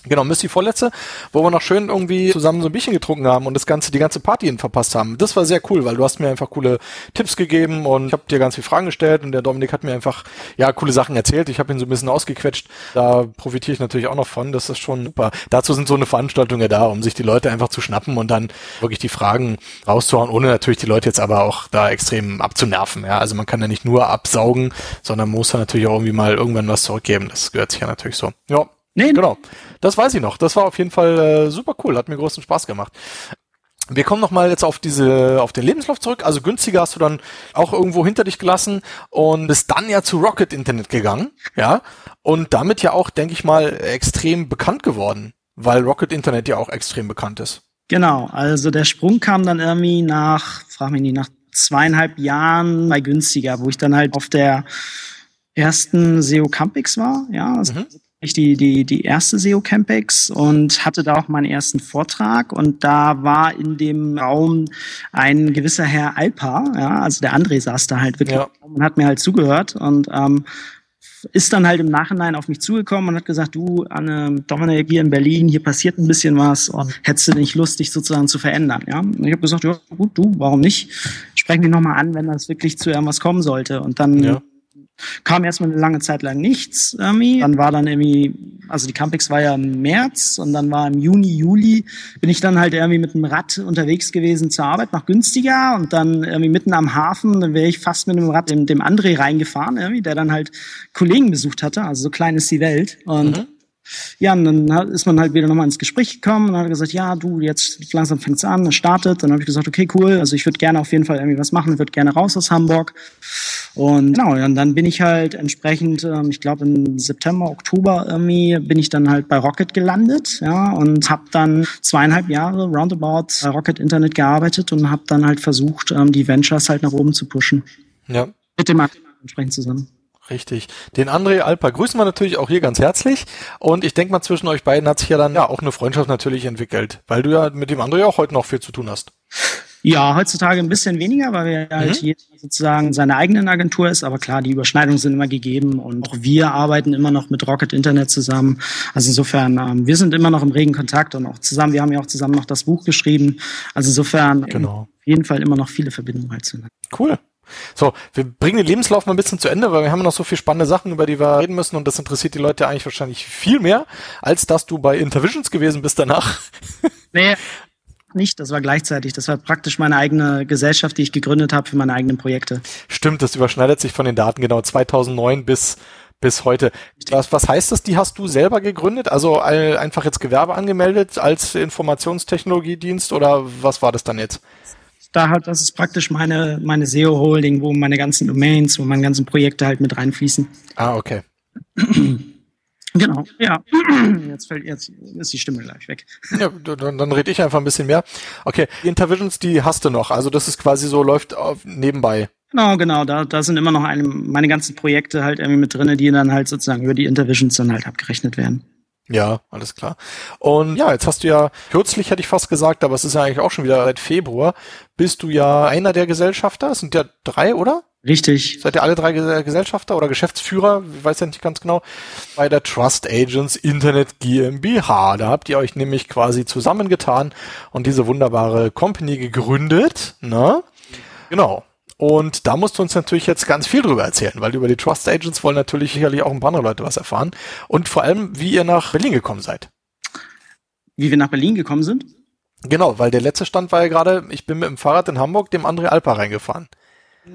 Genau, Missy vorletzte, wo wir noch schön irgendwie zusammen so ein bisschen getrunken haben und das ganze, die ganze Party verpasst haben. Das war sehr cool, weil du hast mir einfach coole Tipps gegeben und ich habe dir ganz viele Fragen gestellt und der Dominik hat mir einfach ja coole Sachen erzählt. Ich habe ihn so ein bisschen ausgequetscht. Da profitiere ich natürlich auch noch von. Das ist schon super. Dazu sind so eine Veranstaltung ja da, um sich die Leute einfach zu schnappen und dann wirklich die Fragen rauszuhauen, ohne natürlich die Leute jetzt aber auch da extrem abzunerven. Ja, also man kann ja nicht nur absaugen, sondern muss da natürlich auch irgendwie mal irgendwann was zurückgeben. Das gehört sich ja natürlich so. Ja, Nee, genau. Das weiß ich noch. Das war auf jeden Fall äh, super cool. Hat mir großen Spaß gemacht. Wir kommen nochmal jetzt auf diese, auf den Lebenslauf zurück. Also günstiger hast du dann auch irgendwo hinter dich gelassen und bist dann ja zu Rocket Internet gegangen, ja. Und damit ja auch, denke ich mal, extrem bekannt geworden, weil Rocket Internet ja auch extrem bekannt ist. Genau. Also der Sprung kam dann irgendwie nach, frag mich nicht, nach zweieinhalb Jahren bei günstiger, wo ich dann halt auf der ersten SEO Campix war, ja. Also mhm ich die, die, die erste SEO Campex und hatte da auch meinen ersten Vortrag und da war in dem Raum ein gewisser Herr Alpa, ja, also der André saß da halt wirklich ja. und hat mir halt zugehört und ähm, ist dann halt im Nachhinein auf mich zugekommen und hat gesagt, du, Anne, Dominik, hier in Berlin, hier passiert ein bisschen was und hättest du nicht Lust, dich sozusagen zu verändern, ja? Und ich habe gesagt, ja, gut, du, warum nicht? Sprechen wir nochmal an, wenn das wirklich zu irgendwas kommen sollte und dann ja Kam erstmal eine lange Zeit lang nichts irgendwie. Dann war dann irgendwie, also die Campix war ja im März und dann war im Juni, Juli bin ich dann halt irgendwie mit dem Rad unterwegs gewesen zur Arbeit nach günstiger und dann irgendwie mitten am Hafen, dann wäre ich fast mit dem Rad dem, dem André reingefahren, irgendwie, der dann halt Kollegen besucht hatte. Also so klein ist die Welt. Und mhm. Ja, und dann ist man halt wieder nochmal ins Gespräch gekommen und hat gesagt, ja, du, jetzt langsam fängt's an, es startet. Dann habe ich gesagt, okay, cool, also ich würde gerne auf jeden Fall irgendwie was machen, würde gerne raus aus Hamburg. Und genau, und dann bin ich halt entsprechend, ähm, ich glaube im September, Oktober irgendwie, bin ich dann halt bei Rocket gelandet, ja, und habe dann zweieinhalb Jahre roundabout bei Rocket Internet gearbeitet und habe dann halt versucht, ähm, die Ventures halt nach oben zu pushen. Ja. Mit dem entsprechend zusammen. Richtig. Den André Alper grüßen wir natürlich auch hier ganz herzlich. Und ich denke mal, zwischen euch beiden hat sich ja dann ja auch eine Freundschaft natürlich entwickelt, weil du ja mit dem André auch heute noch viel zu tun hast. Ja, heutzutage ein bisschen weniger, weil wir halt mhm. halt jeder sozusagen seine eigene Agentur ist. Aber klar, die Überschneidungen sind immer gegeben und auch wir arbeiten immer noch mit Rocket Internet zusammen. Also insofern, ähm, wir sind immer noch im regen Kontakt und auch zusammen, wir haben ja auch zusammen noch das Buch geschrieben. Also insofern genau. auf jeden Fall immer noch viele Verbindungen halt zueinander. Cool. So, wir bringen den Lebenslauf mal ein bisschen zu Ende, weil wir haben noch so viele spannende Sachen, über die wir reden müssen und das interessiert die Leute eigentlich wahrscheinlich viel mehr, als dass du bei Intervisions gewesen bist danach. [LAUGHS] Nee, nicht. Das war gleichzeitig. Das war praktisch meine eigene Gesellschaft, die ich gegründet habe für meine eigenen Projekte. Stimmt, das überschneidet sich von den Daten genau 2009 bis bis heute. Was, was heißt das? Die hast du selber gegründet? Also einfach jetzt Gewerbe angemeldet als Informationstechnologiedienst oder was war das dann jetzt? Da halt, das ist praktisch meine, meine SEO-Holding, wo meine ganzen Domains, wo meine ganzen Projekte halt mit reinfließen. Ah, okay. [CLEARS THROAT] Genau, ja. [CLEARS THROAT] Jetzt fällt jetzt ist die Stimme gleich weg. Ja, dann, dann rede ich einfach ein bisschen mehr. Okay, die Intervisions, die hast du noch. Also das ist quasi so, läuft auf, nebenbei. Genau, genau. Da, da sind immer noch eine, meine ganzen Projekte halt irgendwie mit drinne, die dann halt sozusagen über die Intervisions dann halt abgerechnet werden. Ja, alles klar. Und ja, jetzt hast du ja, kürzlich hätte ich fast gesagt, aber es ist ja eigentlich auch schon wieder seit Februar, bist du ja einer der Gesellschafter. Es sind ja drei, oder? Richtig. Seid ihr alle drei Gesellschafter oder Geschäftsführer? Ich weiß ja nicht ganz genau. Bei der Trust Agents Internet GmbH. Da habt ihr euch nämlich quasi zusammengetan und diese wunderbare Company gegründet. Ne? Genau. Und da musst du uns natürlich jetzt ganz viel drüber erzählen, weil über die Trust Agents wollen natürlich sicherlich auch ein paar andere Leute was erfahren. Und vor allem, wie ihr nach Berlin gekommen seid. Wie wir nach Berlin gekommen sind? Genau, weil der letzte Stand war ja gerade, ich bin mit dem Fahrrad in Hamburg dem André Alpa reingefahren.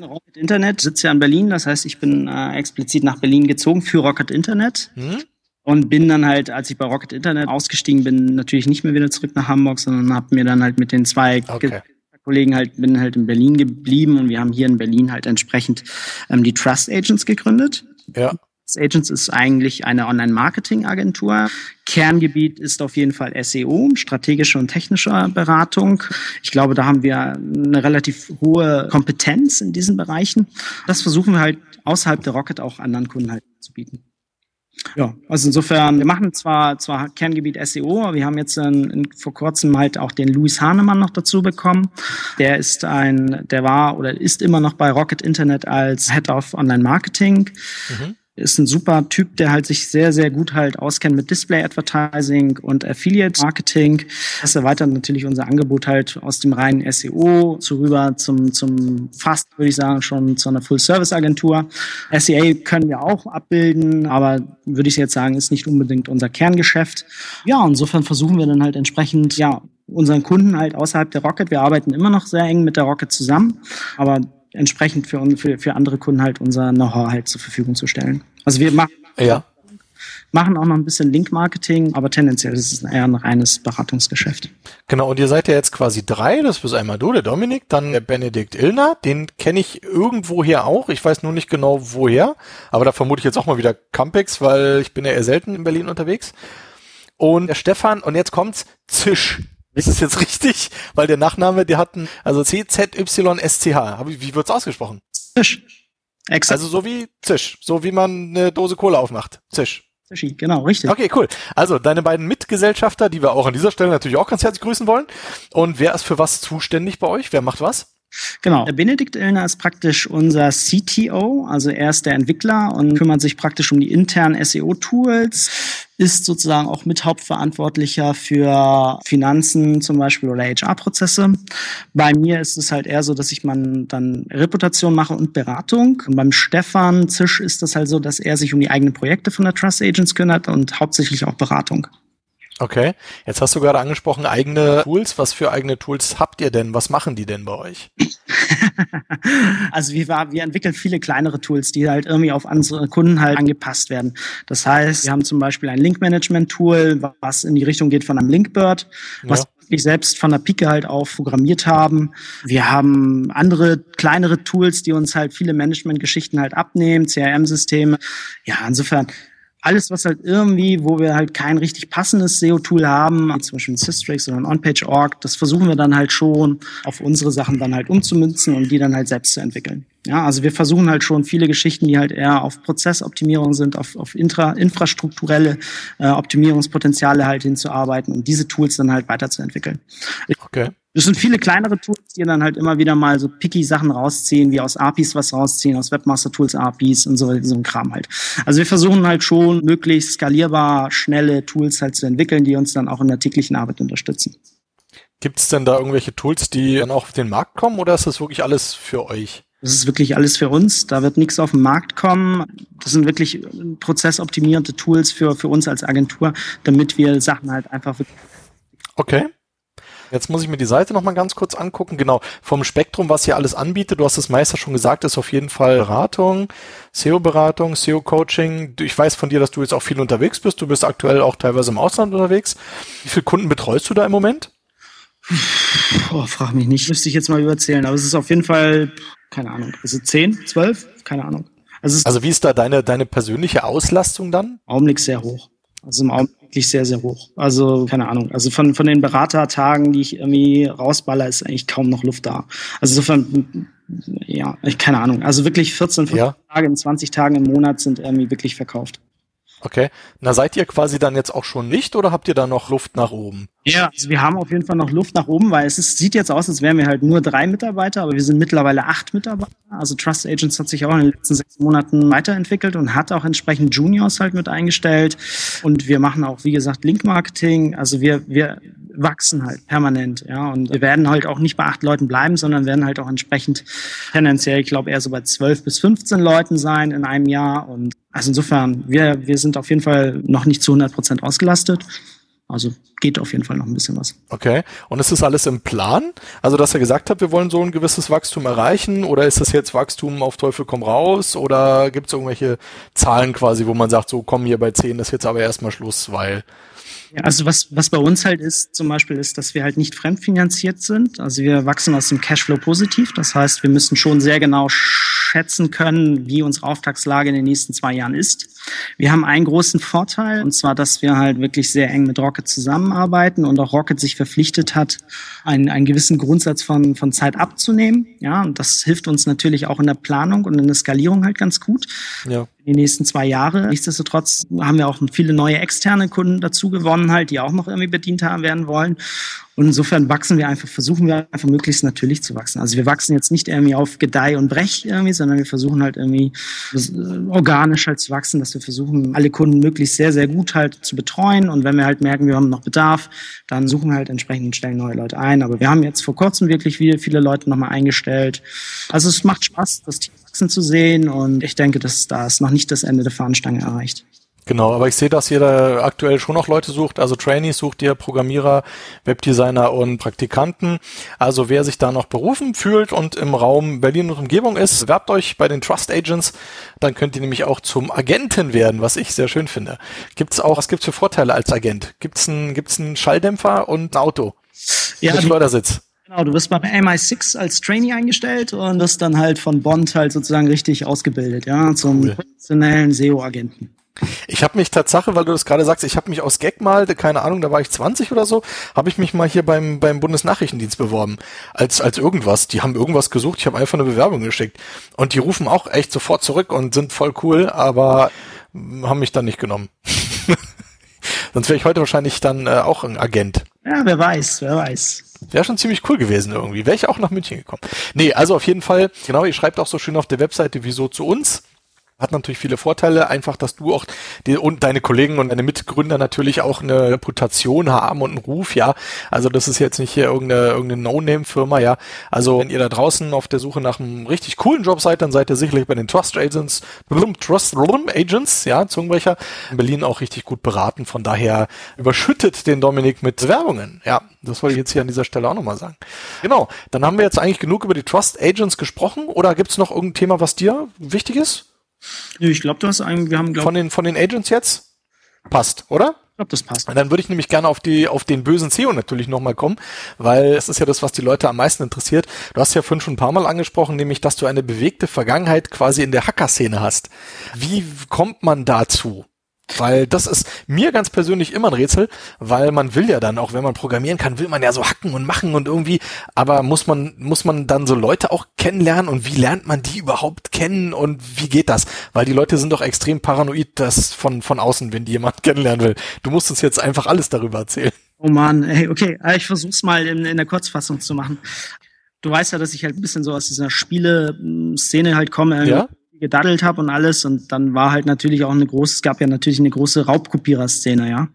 Rocket Internet sitze ja in Berlin, das heißt, ich bin äh, explizit nach Berlin gezogen für Rocket Internet. Hm? Und bin dann halt, als ich bei Rocket Internet ausgestiegen bin, natürlich nicht mehr wieder zurück nach Hamburg, sondern habe mir dann halt mit den zwei okay. Kollegen halt, bin halt in Berlin geblieben und wir haben hier in Berlin halt entsprechend ähm, die Trust Agents gegründet. Ja. Agents ist eigentlich eine Online-Marketing-Agentur. Kerngebiet ist auf jeden Fall SEO, strategische und technische Beratung. Ich glaube, da haben wir eine relativ hohe Kompetenz in diesen Bereichen. Das versuchen wir halt außerhalb der Rocket auch anderen Kunden halt zu bieten. Ja, also insofern, wir machen zwar, zwar Kerngebiet SEO, aber wir haben jetzt in, in, vor kurzem halt auch den Louis Hahnemann noch dazu bekommen. Der ist ein, der war oder ist immer noch bei Rocket Internet als Head of Online Marketing. Mhm ist ein super Typ, der halt sich sehr, sehr gut halt auskennt mit Display Advertising und Affiliate Marketing. Das erweitert natürlich unser Angebot halt aus dem reinen SEO zu rüber zum, zum fast, würde ich sagen, schon zu einer Full Service Agentur. SEA können wir auch abbilden, aber würde ich jetzt sagen, ist nicht unbedingt unser Kerngeschäft. Ja, insofern versuchen wir dann halt entsprechend, ja, unseren Kunden halt außerhalb der Rocket. Wir arbeiten immer noch sehr eng mit der Rocket zusammen, aber entsprechend für, für, für andere Kunden halt unser Know-how halt zur Verfügung zu stellen. Also wir machen, ja. machen auch noch ein bisschen Link-Marketing, aber tendenziell ist es eher ein reines Beratungsgeschäft. Genau, und ihr seid ja jetzt quasi drei, das bist einmal du, der Dominik, dann der Benedikt Illner, den kenne ich irgendwoher auch, ich weiß nur nicht genau woher, aber da vermute ich jetzt auch mal wieder Campex, weil ich bin ja eher selten in Berlin unterwegs. Und der Stefan, und jetzt kommt's, Zisch. Ist es jetzt richtig? Weil der Nachname, die hatten, also C-Z-Y-S-C-H. Wie wird's ausgesprochen? Zisch. Exakt. Also so wie Zisch. So wie man eine Dose Kohle aufmacht. Zisch. Zischi, genau, richtig. Okay, cool. Also deine beiden Mitgesellschafter, die wir auch an dieser Stelle natürlich auch ganz herzlich grüßen wollen. Und wer ist für was zuständig bei euch? Wer macht was? Genau. Der Benedikt Illner ist praktisch unser CTO, also er ist der Entwickler und kümmert sich praktisch um die internen SEO-Tools, ist sozusagen auch mit Hauptverantwortlicher für Finanzen zum Beispiel oder HR-Prozesse. Bei mir ist es halt eher so, dass ich man dann Reputation mache und Beratung. Und beim Stefan Zisch ist das halt so, dass er sich um die eigenen Projekte von der Trust Agents kümmert und hauptsächlich auch Beratung. Okay, jetzt hast du gerade angesprochen, eigene Tools. Was für eigene Tools habt ihr denn? Was machen die denn bei euch? [LAUGHS] also wir, wir entwickeln viele kleinere Tools, die halt irgendwie auf unsere Kunden halt angepasst werden. Das heißt, wir haben zum Beispiel ein Link-Management-Tool, was in die Richtung geht von einem Linkbird, was ja wirklich selbst von der Pike halt auf programmiert haben. Wir haben andere kleinere Tools, die uns halt viele Management-Geschichten halt abnehmen, CRM-Systeme. Ja, insofern alles, was halt irgendwie, wo wir halt kein richtig passendes SEO-Tool haben, zum Beispiel Systrix oder ein OnPage.org, das versuchen wir dann halt schon auf unsere Sachen dann halt umzumünzen und die dann halt selbst zu entwickeln. Ja, also wir versuchen halt schon viele Geschichten, die halt eher auf Prozessoptimierung sind, auf, auf intra, infrastrukturelle äh, Optimierungspotenziale halt hinzuarbeiten und diese Tools dann halt weiterzuentwickeln. Okay. Das sind viele kleinere Tools, die dann halt immer wieder mal so picky Sachen rausziehen, wie aus APIs was rausziehen, aus Webmaster Tools APIs und so, so ein Kram halt. Also wir versuchen halt schon möglichst skalierbar, schnelle Tools halt zu entwickeln, die uns dann auch in der täglichen Arbeit unterstützen. Gibt es denn da irgendwelche Tools, die dann auch auf den Markt kommen oder ist das wirklich alles für euch? Das ist wirklich alles für uns. Da wird nichts auf den Markt kommen. Das sind wirklich prozessoptimierte Tools für, für uns als Agentur, damit wir Sachen halt einfach wirklich. Okay. Jetzt muss ich mir die Seite nochmal ganz kurz angucken. Genau, vom Spektrum, was hier alles anbietet, du hast es Meister schon gesagt, ist auf jeden Fall Beratung, SEO-Beratung, SEO-Coaching. Ich weiß von dir, dass du jetzt auch viel unterwegs bist. Du bist aktuell auch teilweise im Ausland unterwegs. Wie viele Kunden betreust du da im Moment? Oh, frag mich nicht. Müsste ich jetzt mal überzählen. Aber es ist auf jeden Fall, keine Ahnung, ist es 10, 12? Keine Ahnung. Also, also wie ist da deine, deine persönliche Auslastung dann? Augenblick sehr hoch. Also im Augenblick wirklich sehr, sehr hoch. Also, keine Ahnung. Also von, von den Beratertagen, die ich irgendwie rausballer, ist eigentlich kaum noch Luft da. Also insofern, ja, keine Ahnung. Also wirklich 14, 15 ja. Tage in 20 Tagen im Monat sind irgendwie wirklich verkauft. Okay. Na, seid ihr quasi dann jetzt auch schon nicht oder habt ihr da noch Luft nach oben? Ja, also wir haben auf jeden Fall noch Luft nach oben, weil es ist, sieht jetzt aus, als wären wir halt nur drei Mitarbeiter, aber wir sind mittlerweile acht Mitarbeiter. Also Trust Agents hat sich auch in den letzten sechs Monaten weiterentwickelt und hat auch entsprechend Juniors halt mit eingestellt. Und wir machen auch, wie gesagt, Link-Marketing. Also wir, wir wachsen halt permanent, ja. Und wir werden halt auch nicht bei acht Leuten bleiben, sondern werden halt auch entsprechend tendenziell, ich glaube, eher so bei zwölf bis 15 Leuten sein in einem Jahr. Und also insofern, wir, wir sind auf jeden Fall noch nicht zu 100 Prozent ausgelastet. Also geht auf jeden Fall noch ein bisschen was. Okay. Und ist das alles im Plan? Also, dass ihr gesagt habt, wir wollen so ein gewisses Wachstum erreichen? Oder ist das jetzt Wachstum auf Teufel komm raus? Oder gibt es irgendwelche Zahlen quasi, wo man sagt, so komm hier bei 10 ist jetzt aber erstmal Schluss, weil ja, also was, was bei uns halt ist, zum Beispiel ist, dass wir halt nicht fremdfinanziert sind. Also wir wachsen aus dem Cashflow positiv. Das heißt, wir müssen schon sehr genau schätzen können, wie unsere Auftragslage in den nächsten zwei Jahren ist. Wir haben einen großen Vorteil, und zwar, dass wir halt wirklich sehr eng mit Rocket zusammenarbeiten und auch Rocket sich verpflichtet hat, einen, einen gewissen Grundsatz von, von Zeit abzunehmen. Ja, und das hilft uns natürlich auch in der Planung und in der Skalierung halt ganz gut. Ja die nächsten zwei Jahre. Nichtsdestotrotz haben wir auch viele neue externe Kunden dazu gewonnen, halt, die auch noch irgendwie bedient haben werden wollen. Und insofern wachsen wir einfach, versuchen wir einfach möglichst natürlich zu wachsen. Also wir wachsen jetzt nicht irgendwie auf Gedeih und Brech irgendwie, sondern wir versuchen halt irgendwie äh, organisch halt zu wachsen, dass wir versuchen, alle Kunden möglichst sehr, sehr gut halt zu betreuen. Und wenn wir halt merken, wir haben noch Bedarf, dann suchen wir halt entsprechend stellen neue Leute ein. Aber wir haben jetzt vor kurzem wirklich viele, viele Leute nochmal eingestellt. Also es macht Spaß, das Team wachsen zu sehen. Und ich denke, dass da ist noch nicht das Ende der Fahnenstange erreicht. Genau, aber ich sehe, dass ihr da aktuell schon noch Leute sucht. Also Trainees sucht ihr, Programmierer, Webdesigner und Praktikanten. Also wer sich da noch berufen fühlt und im Raum Berlin und Umgebung ist, werbt euch bei den Trust Agents. Dann könnt ihr nämlich auch zum Agenten werden, was ich sehr schön finde. Gibt's auch, was gibt's für Vorteile als Agent? Gibt's einen, gibt's einen Schalldämpfer und ein Auto? Ja, mit Schleudersitz. Genau, du wirst beim MI6 als Trainee eingestellt und wirst dann halt von Bond halt sozusagen richtig ausgebildet, ja, zum cool. professionellen SEO-Agenten. Ich habe mich Tatsache, weil du das gerade sagst, ich habe mich aus Gag mal, keine Ahnung, da war ich 20 oder so, habe ich mich mal hier beim beim Bundesnachrichtendienst beworben als als irgendwas. Die haben irgendwas gesucht, ich habe einfach eine Bewerbung geschickt und die rufen auch echt sofort zurück und sind voll cool, aber haben mich dann nicht genommen. [LAUGHS] Sonst wäre ich heute wahrscheinlich dann äh, auch ein Agent. Ja, wer weiß, wer weiß. Wäre schon ziemlich cool gewesen irgendwie. Wäre ich auch nach München gekommen. Nee, also auf jeden Fall, genau, ihr schreibt auch so schön auf der Webseite, wieso zu uns hat natürlich viele Vorteile, einfach, dass du auch die, und deine Kollegen und deine Mitgründer natürlich auch eine Reputation haben und einen Ruf, ja. Also das ist jetzt nicht hier irgendeine, irgendeine No-Name-Firma, ja. Also wenn ihr da draußen auf der Suche nach einem richtig coolen Job seid, dann seid ihr sicherlich bei den Trust Agents, Trust Agents, ja, Zungenbrecher, in Berlin auch richtig gut beraten. Von daher überschüttet den Dominik mit Werbungen. Ja, das wollte ich jetzt hier an dieser Stelle auch nochmal sagen. Genau, dann haben wir jetzt eigentlich genug über die Trust Agents gesprochen oder gibt es noch irgendein Thema, was dir wichtig ist? Ich glaube, du hast einen, wir haben, glaub, von den, von den Agents jetzt? Passt, oder? Ich glaube, das passt. Und dann würde ich nämlich gerne auf die, auf den bösen SEO natürlich nochmal kommen, weil es ist ja das, was die Leute am meisten interessiert. Du hast ja vorhin schon ein paar Mal angesprochen, nämlich, dass du eine bewegte Vergangenheit quasi in der Hacker-Szene hast. Wie kommt man dazu? Weil das ist mir ganz persönlich immer ein Rätsel, weil man will ja dann, auch wenn man programmieren kann, will man ja so hacken und machen und irgendwie, aber muss man, muss man dann so Leute auch kennenlernen und wie lernt man die überhaupt kennen und wie geht das? Weil die Leute sind doch extrem paranoid, das von, von außen, wenn die jemand [LAUGHS] kennenlernen will. Du musst uns jetzt einfach alles darüber erzählen. Oh man, ey, okay, äh, ich versuch's mal in, in der Kurzfassung zu machen. Du weißt ja, dass ich halt ein bisschen so aus dieser Spiele-Szene halt komme. Ja? Gedaddelt habe und alles. Und dann war halt natürlich auch eine große, es gab ja natürlich eine große Raubkopierer-Szene, ja.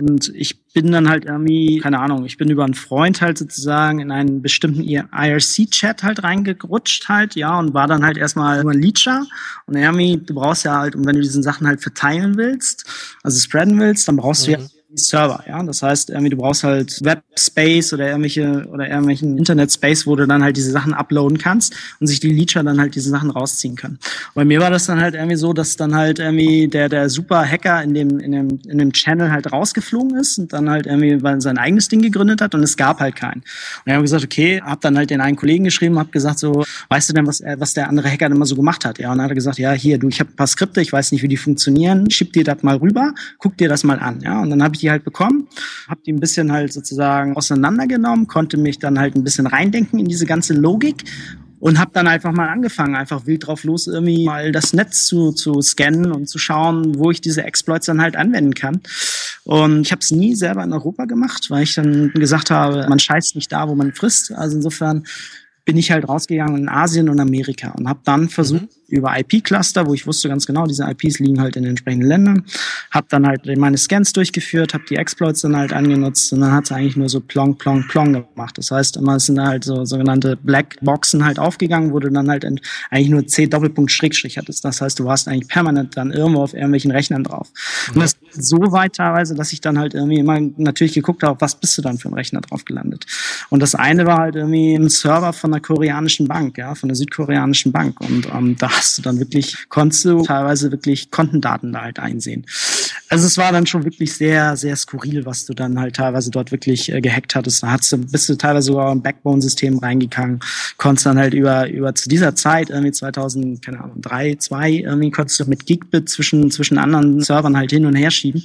Und ich bin dann halt irgendwie, keine Ahnung, ich bin über einen Freund halt sozusagen in einen bestimmten IRC-Chat halt reingerutscht halt, ja, und war dann halt erstmal über ein Leecher. Und irgendwie, du brauchst ja halt, und wenn du diesen Sachen halt verteilen willst, also spreaden willst, dann brauchst mhm. du ja Server, ja. Das heißt, irgendwie du brauchst halt Webspace oder irgendwelche oder irgendwelchen Internet-Space, wo du dann halt diese Sachen uploaden kannst und sich die Leecher dann halt diese Sachen rausziehen können. Und bei mir war das dann halt irgendwie so, dass dann halt irgendwie der der super Hacker in dem in dem in dem Channel halt rausgeflogen ist und dann halt irgendwie sein eigenes Ding gegründet hat und es gab halt keinen. Und ich habe gesagt, okay, hab dann halt den einen Kollegen geschrieben, hab gesagt so, weißt du denn was was der andere Hacker denn immer so gemacht hat? Ja, und dann hat er gesagt, ja, hier, du, ich habe ein paar Skripte, ich weiß nicht, wie die funktionieren, schieb dir das mal rüber, guck dir das mal an, ja, und dann habe ich die halt bekommen, habe die ein bisschen halt sozusagen auseinandergenommen, konnte mich dann halt ein bisschen reindenken in diese ganze Logik und habe dann einfach mal angefangen, einfach wild drauf los, irgendwie mal das Netz zu, zu scannen und zu schauen, wo ich diese Exploits dann halt anwenden kann. Und ich habe es nie selber in Europa gemacht, weil ich dann gesagt habe, man scheißt nicht da, wo man frisst. Also insofern bin ich halt rausgegangen in Asien und Amerika und habe dann versucht, mhm über IP-Cluster, wo ich wusste ganz genau, diese IPs liegen halt in den entsprechenden Ländern. Habe dann halt meine Scans durchgeführt, habe die Exploits dann halt angenutzt und dann hat es eigentlich nur so plong, plong, plong gemacht. Das heißt, immer sind da halt so sogenannte Black Boxen halt aufgegangen, wo du dann halt eigentlich nur C Doppelpunkt Schrägstrich hattest. Das heißt, du warst eigentlich permanent dann irgendwo auf irgendwelchen Rechnern drauf. Mhm. Und das so weit teilweise, dass ich dann halt irgendwie immer natürlich geguckt habe, was bist du dann für ein Rechner drauf gelandet. Und das eine war halt irgendwie ein Server von einer koreanischen Bank, ja, von der südkoreanischen Bank. Und ähm, da hast du dann wirklich, konntest du teilweise wirklich Kontendaten da halt einsehen. Also es war dann schon wirklich sehr, sehr skurril, was du dann halt teilweise dort wirklich äh, gehackt hattest. Da hast du, bist du teilweise sogar im Backbone-System reingegangen, konntest dann halt über, über zu dieser Zeit, irgendwie 2000, keine Ahnung, drei, zwei, irgendwie konntest du mit Gigbit zwischen, zwischen anderen Servern halt hin und her schieben.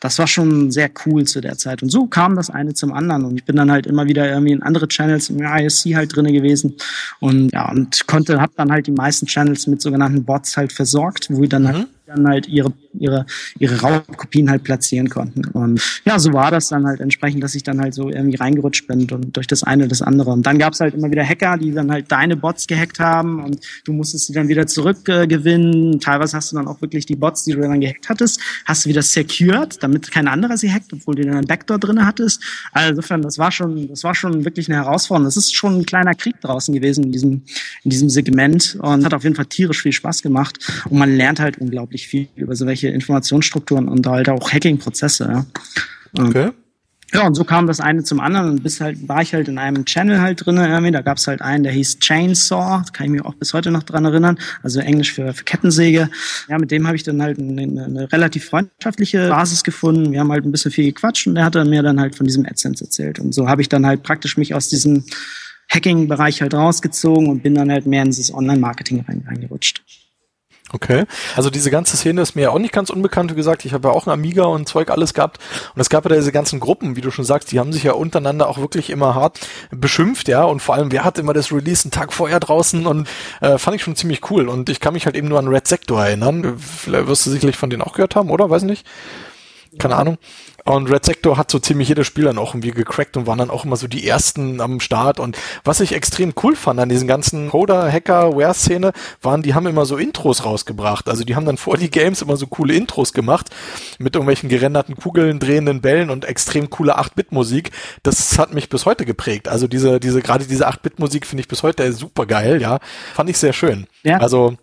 Das war schon sehr cool zu der Zeit. Und so kam das eine zum anderen. Und ich bin dann halt immer wieder irgendwie in andere Channels im ISC halt drinne gewesen. Und ja, und konnte, hab dann halt die meisten Channels mit sogenannten Bots halt versorgt, wo dann mhm. Dann halt ihre, ihre, ihre Raubkopien halt platzieren konnten. Und ja, so war das dann halt entsprechend, dass ich dann halt so irgendwie reingerutscht bin und durch das eine oder das andere. Und dann gab's halt immer wieder Hacker, die dann halt deine Bots gehackt haben und du musstest sie dann wieder zurückgewinnen. Äh, Teilweise hast du dann auch wirklich die Bots, die du dann gehackt hattest, hast du wieder secured, damit kein anderer sie hackt, obwohl du dann einen Backdoor drin hattest. Also insofern, das war schon, das war schon wirklich eine Herausforderung. Das ist schon ein kleiner Krieg draußen gewesen in diesem, in diesem Segment und hat auf jeden Fall tierisch viel Spaß gemacht und man lernt halt unglaublich unglaublich viel über so welche Informationsstrukturen und halt auch Hacking-Prozesse. Ja. Okay. Ja, und so kam das eine zum anderen und bis halt war ich halt in einem Channel halt drin irgendwie. Da gab's halt einen, der hieß Chainsaw, kann ich mich auch bis heute noch dran erinnern, also Englisch für, für Kettensäge. Ja, mit dem habe ich dann halt eine, eine, relativ freundschaftliche Basis gefunden. Wir haben halt ein bisschen viel gequatscht und er hat dann mir dann halt von diesem AdSense erzählt. Und so habe ich dann halt praktisch mich aus diesem Hacking-Bereich halt rausgezogen und bin dann halt mehr in dieses Online-Marketing reingerutscht. Okay. Also diese ganze Szene ist mir ja auch nicht ganz unbekannt, wie gesagt. Ich habe ja auch ein Amiga und Zeug alles gehabt. Und es gab ja diese ganzen Gruppen, wie du schon sagst, die haben sich ja untereinander auch wirklich immer hart beschimpft, ja. Und vor allem, wer hat immer das Release einen Tag vorher draußen und äh, fand ich schon ziemlich cool. Und ich kann mich halt eben nur an Red Sector erinnern. Vielleicht wirst du sicherlich von denen auch gehört haben, oder? Weiß nicht. Keine. Ahnung. Und Red Sector hat so ziemlich jeder Spieler noch irgendwie gecrackt und waren dann auch immer so die ersten am Start. Und was ich extrem cool fand an diesen ganzen Coder, Hacker, Ware-Szene, waren, die haben immer so Intros rausgebracht. Also die haben dann vor die Games immer so coole Intros gemacht mit irgendwelchen gerenderten Kugeln, drehenden Bällen und extrem coole 8-Bit-Musik. Das hat mich bis heute geprägt. Also diese, diese, gerade diese 8-Bit-Musik finde ich bis heute super geil, ja. Fand ich sehr schön. Ja. Also,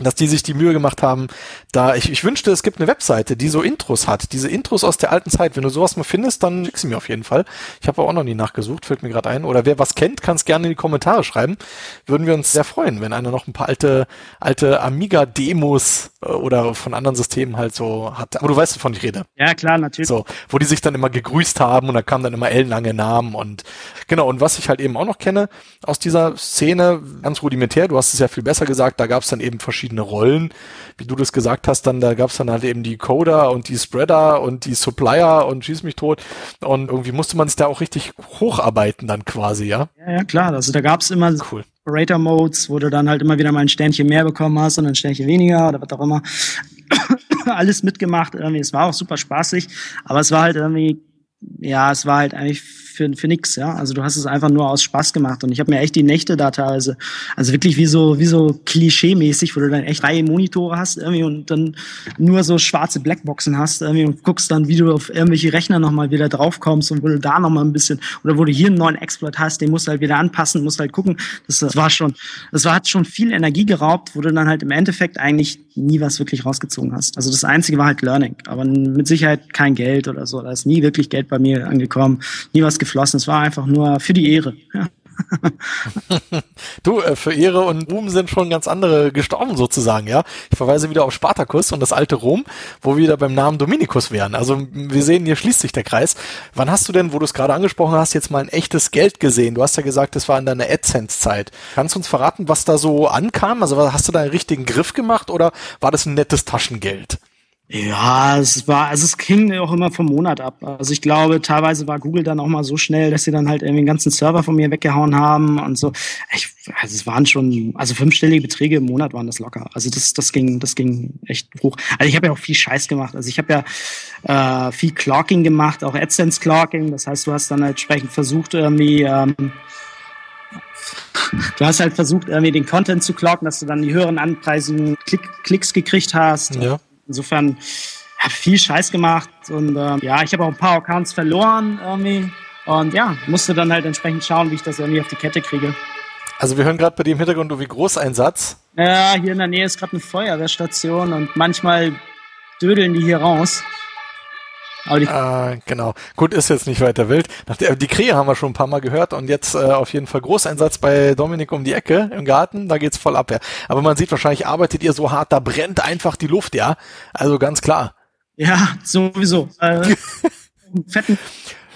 dass die sich die Mühe gemacht haben, da, ich, ich wünschte, es gibt eine Webseite, die so Intros hat. Diese Intros aus der alten Zeit. Wenn du sowas mal findest, dann schick sie mir auf jeden Fall. Ich habe auch noch nie nachgesucht, fällt mir gerade ein. Oder wer was kennt, kann es gerne in die Kommentare schreiben. Würden wir uns sehr freuen, wenn einer noch ein paar alte, alte Amiga-Demos äh, oder von anderen Systemen halt so hat. Aber du weißt, wovon ich rede. Ja, klar, natürlich. So, wo die sich dann immer gegrüßt haben und da kamen dann immer ellenlange Namen und genau. Und was ich halt eben auch noch kenne aus dieser Szene, ganz rudimentär, du hast es ja viel besser gesagt, da gab es dann eben verschiedene Rollen, wie du das gesagt hast, dann da gab es dann halt eben die Coder und die Spreader und die Supplier und schieß mich tot. Und irgendwie musste man sich da auch richtig hocharbeiten dann quasi, ja? Ja, ja klar. Also da gab es immer cool. Operator Modes, wo du dann halt immer wieder mal ein Sternchen mehr bekommen hast und ein Sternchen weniger oder was auch immer. [COUGHS] Alles mitgemacht irgendwie. Es war auch super spaßig, aber es war halt irgendwie, ja, es war halt eigentlich für, für nix, ja. Also du hast es einfach nur aus Spaß gemacht. Und ich habe mir echt die Nächte da teilweise, also wirklich wie so, wie so klischee-mäßig, wo du dann echt drei Monitore hast irgendwie und dann nur so schwarze Blackboxen hast irgendwie und guckst dann, wie du auf irgendwelche Rechner nochmal wieder draufkommst und wo du da nochmal ein bisschen, oder wo du hier einen neuen Exploit hast, den musst du halt wieder anpassen, musst halt gucken. Das, das war schon, das war, hat schon viel Energie geraubt, wo du dann halt im Endeffekt eigentlich nie was wirklich rausgezogen hast. Also das Einzige war halt Learning, aber mit Sicherheit kein Geld oder so. Da ist nie wirklich Geld bei mir angekommen, nie was geflossen. Es war einfach nur für die Ehre. Ja. [LAUGHS] du, äh, für Ehre und Ruhm sind schon ganz andere gestorben sozusagen, ja. Ich verweise wieder auf Spartacus und das alte Rom, wo wir wieder beim Namen Dominikus wären. Also wir sehen, hier schließt sich der Kreis. Wann hast du denn, wo du es gerade angesprochen hast, jetzt mal ein echtes Geld gesehen? Du hast ja gesagt, das war in deiner AdSense-Zeit. Kannst du uns verraten, was da so ankam? Also hast du da einen richtigen Griff gemacht oder war das ein nettes Taschengeld? Ja, es war, also es ging auch immer vom Monat ab. Also ich glaube, teilweise war Google dann auch mal so schnell, dass sie dann halt irgendwie den ganzen Server von mir weggehauen haben und so. Ich, also es waren schon, also fünfstellige Beträge im Monat waren das locker. Also das, das ging, das ging echt hoch. Also ich habe ja auch viel Scheiß gemacht. Also ich habe ja äh, viel Clocking gemacht, auch AdSense Clocking. Das heißt, du hast dann halt entsprechend versucht irgendwie ähm, [LAUGHS] du hast halt versucht, irgendwie den Content zu clocken, dass du dann die höheren Anpreisen Klick, Klicks gekriegt hast. Ja. Insofern habe viel Scheiß gemacht und äh, ja, ich habe auch ein paar Accounts verloren irgendwie und ja, musste dann halt entsprechend schauen, wie ich das irgendwie auf die Kette kriege. Also wir hören gerade bei dir im Hintergrund wie Großeinsatz. Ja, hier in der Nähe ist gerade eine Feuerwehrstation und manchmal dödeln die hier raus. Ah, genau. Gut, ist jetzt nicht weiter wild. Die Krähe haben wir schon ein paar Mal gehört und jetzt äh, auf jeden Fall Großeinsatz bei Dominik um die Ecke im Garten, da geht's voll ab, ja. Aber man sieht wahrscheinlich, arbeitet ihr so hart, da brennt einfach die Luft, ja. Also ganz klar. Ja, sowieso. Äh, [LAUGHS] fetten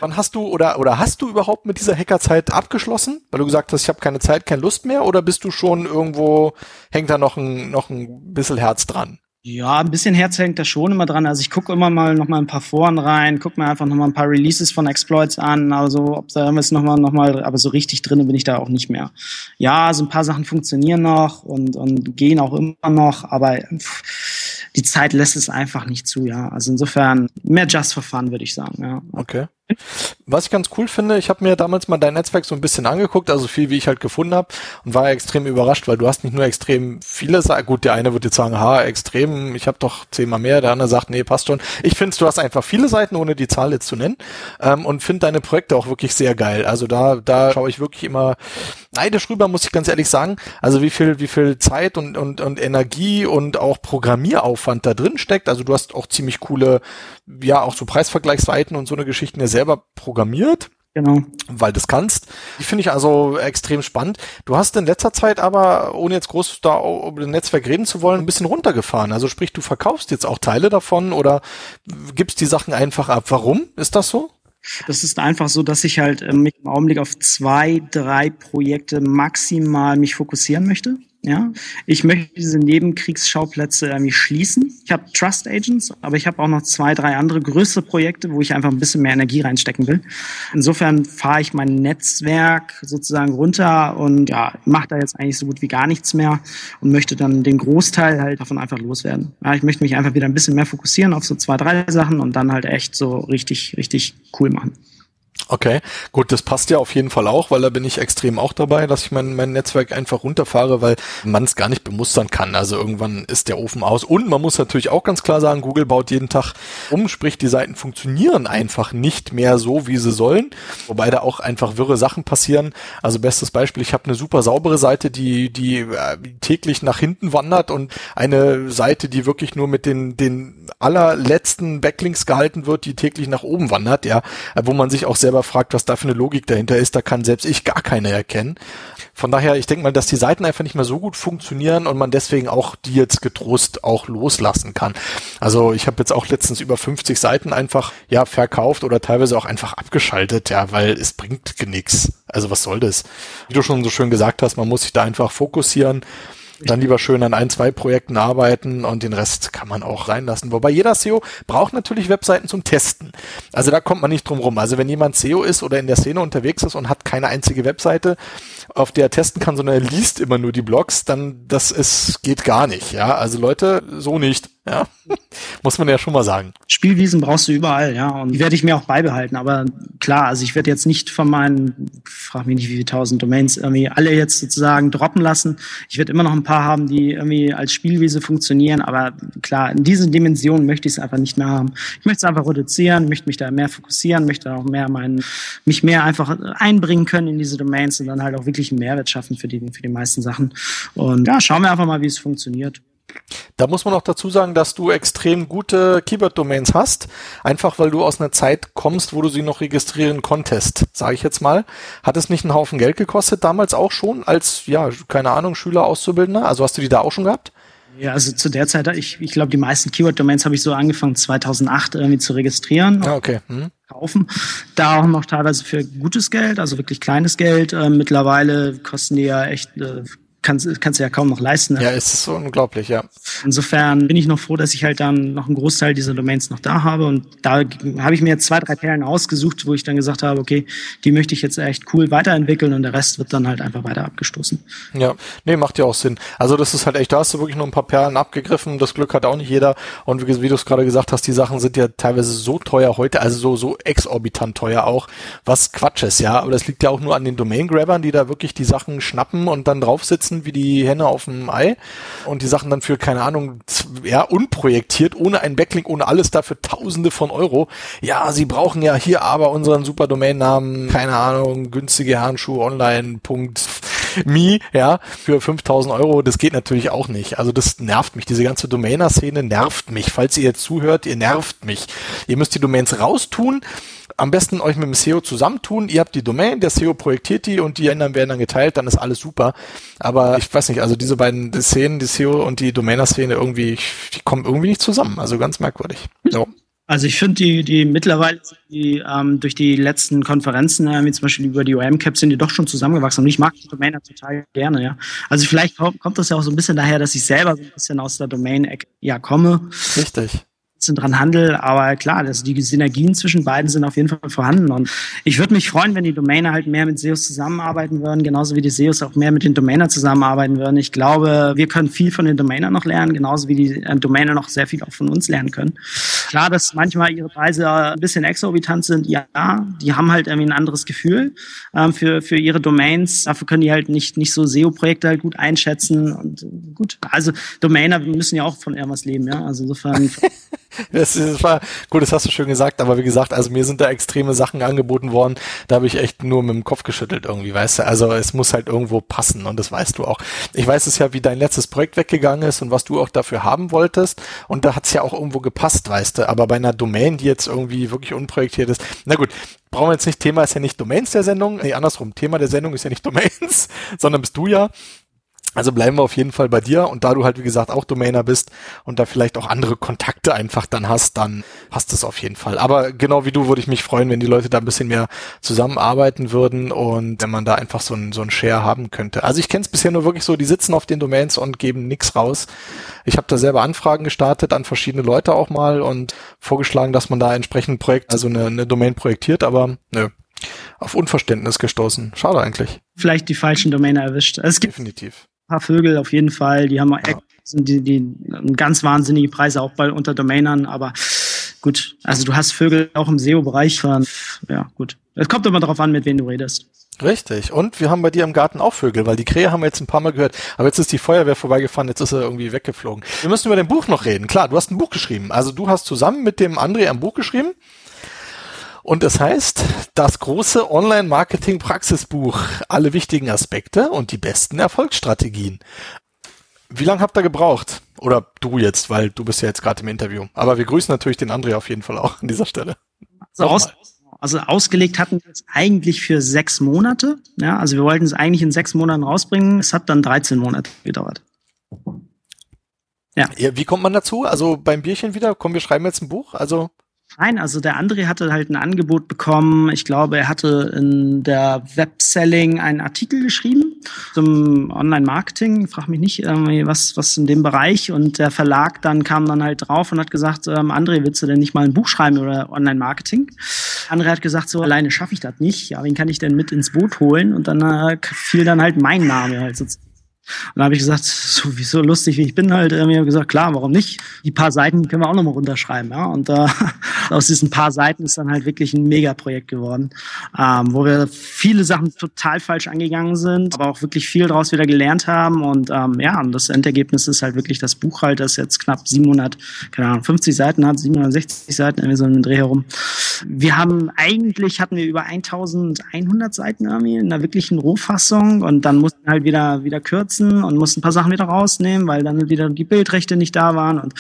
Wann hast du oder oder hast du überhaupt mit dieser Hackerzeit abgeschlossen? Weil du gesagt hast, ich habe keine Zeit, keine Lust mehr, oder bist du schon irgendwo, hängt da noch ein, noch ein bisschen Herz dran? Ja, ein bisschen Herz hängt da schon immer dran. Also ich gucke immer mal noch mal ein paar Foren rein, gucke mir einfach noch mal ein paar Releases von Exploits an. Also ob da irgendwas noch mal, noch mal, aber so richtig drin bin ich da auch nicht mehr. Ja, so ein paar Sachen funktionieren noch und, und gehen auch immer noch, aber pff, die Zeit lässt es einfach nicht zu, ja. Also insofern mehr Just for Fun, würde ich sagen, ja. Okay. Was ich ganz cool finde, ich habe mir damals mal dein Netzwerk so ein bisschen angeguckt, also viel, wie ich halt gefunden habe und war extrem überrascht, weil du hast nicht nur extrem viele gut, der eine wird jetzt sagen, ha, extrem, ich habe doch zehnmal mehr, der andere sagt, nee, passt schon. Ich finde, du hast einfach viele Seiten, ohne die Zahl jetzt zu nennen ähm, und finde deine Projekte auch wirklich sehr geil. Also da, da schaue ich wirklich immer neidisch rüber, muss ich ganz ehrlich sagen. Also wie viel, wie viel Zeit und, und, und Energie und auch Programmieraufwand da drin steckt. Also du hast auch ziemlich coole, ja, auch so Preisvergleichsseiten und so eine Geschichte ja selber programmiert. Genau. Weil das kannst. Die finde ich also extrem spannend. Du hast in letzter Zeit aber, ohne jetzt groß da über das Netzwerk reden zu wollen, ein bisschen runtergefahren. Also sprich, du verkaufst jetzt auch Teile davon oder gibst die Sachen einfach ab. Warum ist das so? Das ist einfach so, dass ich halt ähm, im Augenblick auf zwei, drei Projekte maximal mich fokussieren möchte. Ja, ich möchte diese Nebenkriegsschauplätze irgendwie schließen. Ich habe Trust Agents, aber ich habe auch noch zwei, drei andere größere Projekte, wo ich einfach ein bisschen mehr Energie reinstecken will. Insofern fahre ich mein Netzwerk sozusagen runter und ja, mache da jetzt eigentlich so gut wie gar nichts mehr und möchte dann den Großteil halt davon einfach loswerden. Ja, ich möchte mich einfach wieder ein bisschen mehr fokussieren auf so zwei, drei Sachen und dann halt echt so richtig, richtig cool machen. Okay, gut, das passt ja auf jeden Fall auch, weil da bin ich extrem auch dabei, dass ich mein, mein Netzwerk einfach runterfahre, weil man es gar nicht bemustern kann. Also irgendwann ist der Ofen aus. Und man muss natürlich auch ganz klar sagen, Google baut jeden Tag um, sprich die Seiten funktionieren einfach nicht mehr so, wie sie sollen. Wobei da auch einfach wirre Sachen passieren. Also bestes Beispiel, ich habe eine super saubere Seite, die, die äh, täglich nach hinten wandert und eine Seite, die wirklich nur mit den, den allerletzten Backlinks gehalten wird, die täglich nach oben wandert, ja, wo man sich auch selber selber fragt, was da für eine Logik dahinter ist, da kann selbst ich gar keine erkennen. Von daher, ich denke mal, dass die Seiten einfach nicht mehr so gut funktionieren und man deswegen auch die jetzt getrost auch loslassen kann. Also ich habe jetzt auch letztens über 50 Seiten einfach ja verkauft oder teilweise auch einfach abgeschaltet, ja, weil es bringt nichts. Also was soll das? Wie du schon so schön gesagt hast, man muss sich da einfach fokussieren dann lieber schön an ein, zwei Projekten arbeiten und den Rest kann man auch reinlassen. Wobei jeder SEO braucht natürlich Webseiten zum Testen. Also da kommt man nicht drum rum. Also wenn jemand SEO ist oder in der Szene unterwegs ist und hat keine einzige Webseite, auf der er testen kann, sondern er liest immer nur die Blogs, dann das ist, geht gar nicht. Ja, also Leute, so nicht. [LAUGHS] Ja, muss man ja schon mal sagen. Spielwiesen brauchst du überall, ja, und die werde ich mir auch beibehalten. Aber klar, also ich werde jetzt nicht von meinen, frag mich nicht, wie viele tausend Domains irgendwie alle jetzt sozusagen droppen lassen. Ich werde immer noch ein paar haben, die irgendwie als Spielwiese funktionieren. Aber klar, in diesen Dimensionen möchte ich es einfach nicht mehr haben. Ich möchte es einfach reduzieren, möchte mich da mehr fokussieren, möchte auch mehr meinen, mich mehr einfach einbringen können in diese Domains und dann halt auch wirklich einen Mehrwert schaffen für die, für die meisten Sachen. Und ja, schauen wir einfach mal, wie es funktioniert. Da muss man auch dazu sagen, dass du extrem gute Keyword-Domains hast, einfach weil du aus einer Zeit kommst, wo du sie noch registrieren konntest, sage ich jetzt mal. Hat es nicht einen Haufen Geld gekostet damals auch schon als, ja, keine Ahnung, Schüler, Auszubildender? Also hast du die da auch schon gehabt? Ja, also zu der Zeit, ich, ich glaube, die meisten Keyword-Domains habe ich so angefangen 2008 irgendwie zu registrieren. Ja, okay. Hm. Kaufen. Da auch noch teilweise für gutes Geld, also wirklich kleines Geld. Äh, mittlerweile kosten die ja echt äh, kannst, kannst du ja kaum noch leisten. Ne? Ja, es ist so unglaublich, ja. Insofern bin ich noch froh, dass ich halt dann noch einen Großteil dieser Domains noch da habe. Und da habe ich mir jetzt zwei, drei Perlen ausgesucht, wo ich dann gesagt habe, okay, die möchte ich jetzt echt cool weiterentwickeln und der Rest wird dann halt einfach weiter abgestoßen. Ja, nee, macht ja auch Sinn. Also das ist halt echt, da hast du wirklich nur ein paar Perlen abgegriffen. Das Glück hat auch nicht jeder. Und wie, wie du es gerade gesagt hast, die Sachen sind ja teilweise so teuer heute, also so, so exorbitant teuer auch, was Quatsch ist, ja. Aber das liegt ja auch nur an den Domain-Grabbern, die da wirklich die Sachen schnappen und dann draufsitzen wie die Henne auf dem Ei und die Sachen dann für, keine Ahnung, ja, unprojektiert, ohne einen Backlink, ohne alles dafür Tausende von Euro. Ja, sie brauchen ja hier aber unseren super Domainnamen, keine Ahnung, günstige Handschuhe online. Me, ja, für 5000 Euro, das geht natürlich auch nicht. Also das nervt mich. Diese ganze Domainer-Szene nervt mich. Falls ihr jetzt zuhört, ihr nervt mich. Ihr müsst die Domains raustun am besten euch mit dem SEO zusammentun. Ihr habt die Domain, der SEO projektiert die und die ändern werden dann geteilt, dann ist alles super. Aber ich weiß nicht, also diese beiden Szenen, die SEO und die Domainer-Szene irgendwie, die kommen irgendwie nicht zusammen. Also ganz merkwürdig. So. Also ich finde die, die mittlerweile die, ähm, durch die letzten Konferenzen, äh, wie zum Beispiel über die OM-Cap, sind die doch schon zusammengewachsen. Und ich mag die Domainer total gerne, ja. Also vielleicht kommt, kommt das ja auch so ein bisschen daher, dass ich selber so ein bisschen aus der Domain-Ecke ja komme. Richtig dran handel, aber klar, das, die Synergien zwischen beiden sind auf jeden Fall vorhanden und ich würde mich freuen, wenn die Domainer halt mehr mit SEOs zusammenarbeiten würden, genauso wie die SEOs auch mehr mit den Domainern zusammenarbeiten würden. Ich glaube, wir können viel von den Domainern noch lernen, genauso wie die äh, Domainer noch sehr viel auch von uns lernen können. Klar, dass manchmal ihre Preise ein bisschen exorbitant sind, ja, die haben halt irgendwie ein anderes Gefühl ähm, für, für ihre Domains. Dafür können die halt nicht, nicht so SEO-Projekte halt gut einschätzen und gut, also Domainer müssen ja auch von irgendwas leben, ja, also insofern [LAUGHS] [LAUGHS] Das, das war, gut, das hast du schön gesagt, aber wie gesagt, also mir sind da extreme Sachen angeboten worden, da habe ich echt nur mit dem Kopf geschüttelt irgendwie, weißt du, also es muss halt irgendwo passen und das weißt du auch. Ich weiß es ja, wie dein letztes Projekt weggegangen ist und was du auch dafür haben wolltest und da hat's ja auch irgendwo gepasst, weißt du, aber bei einer Domain, die jetzt irgendwie wirklich unprojektiert ist, na gut, brauchen wir jetzt nicht, Thema ist ja nicht Domains der Sendung, nee, andersrum, Thema der Sendung ist ja nicht [LAUGHS] Domains, sondern bist du ja also bleiben wir auf jeden Fall bei dir und da du halt wie gesagt auch Domainer bist und da vielleicht auch andere Kontakte einfach dann hast, dann passt es auf jeden Fall. Aber genau wie du würde ich mich freuen, wenn die Leute da ein bisschen mehr zusammenarbeiten würden und wenn man da einfach so ein, so ein Share haben könnte. Also ich kenne es bisher nur wirklich so, die sitzen auf den Domains und geben nichts raus. Ich habe da selber Anfragen gestartet an verschiedene Leute auch mal und vorgeschlagen, dass man da entsprechend Projekt, also eine, eine Domain projektiert, aber nö, auf Unverständnis gestoßen. Schade eigentlich. Vielleicht die falschen Domainer erwischt. Es gibt Definitiv paar Vögel auf jeden Fall. Die haben ja. die, die ganz wahnsinnige Preise auch bei unter Domainern, aber gut, also du hast Vögel auch im SEO-Bereich ja gut. Es kommt immer darauf an, mit wem du redest. Richtig. Und wir haben bei dir im Garten auch Vögel, weil die Krähe haben wir jetzt ein paar Mal gehört. Aber jetzt ist die Feuerwehr vorbeigefahren, jetzt ist er irgendwie weggeflogen. Wir müssen über dein Buch noch reden. Klar, du hast ein Buch geschrieben. Also du hast zusammen mit dem André ein Buch geschrieben. Und es heißt, das große Online-Marketing-Praxisbuch, alle wichtigen Aspekte und die besten Erfolgsstrategien. Wie lange habt ihr gebraucht? Oder du jetzt, weil du bist ja jetzt gerade im Interview. Aber wir grüßen natürlich den André auf jeden Fall auch an dieser Stelle. Also, aus, also ausgelegt hatten wir es eigentlich für sechs Monate. Ja, also wir wollten es eigentlich in sechs Monaten rausbringen. Es hat dann 13 Monate gedauert. Ja. ja. Wie kommt man dazu? Also beim Bierchen wieder? Komm, wir schreiben jetzt ein Buch. Also Nein, also der André hatte halt ein Angebot bekommen. Ich glaube, er hatte in der Webselling einen Artikel geschrieben zum Online-Marketing. Frag mich nicht, was, was in dem Bereich. Und der Verlag dann kam dann halt drauf und hat gesagt, ähm, André, willst du denn nicht mal ein Buch schreiben über Online-Marketing? André hat gesagt, so alleine schaffe ich das nicht. Ja, wen kann ich denn mit ins Boot holen? Und dann äh, fiel dann halt mein Name halt sozusagen und da habe ich gesagt, so, wie so lustig wie ich bin halt, irgendwie gesagt, klar, warum nicht? Die paar Seiten können wir auch nochmal runterschreiben, ja. Und äh, [LAUGHS] aus diesen paar Seiten ist dann halt wirklich ein Megaprojekt geworden, ähm, wo wir viele Sachen total falsch angegangen sind, aber auch wirklich viel daraus wieder gelernt haben. Und ähm, ja, und das Endergebnis ist halt wirklich das Buch halt, das jetzt knapp 700, keine Ahnung, 50 Seiten hat, 760 Seiten, irgendwie so einen Dreh herum. Wir haben eigentlich hatten wir über 1100 Seiten irgendwie in einer wirklichen Rohfassung und dann mussten halt wieder wieder kürzen und mussten ein paar Sachen wieder rausnehmen, weil dann wieder die Bildrechte nicht da waren und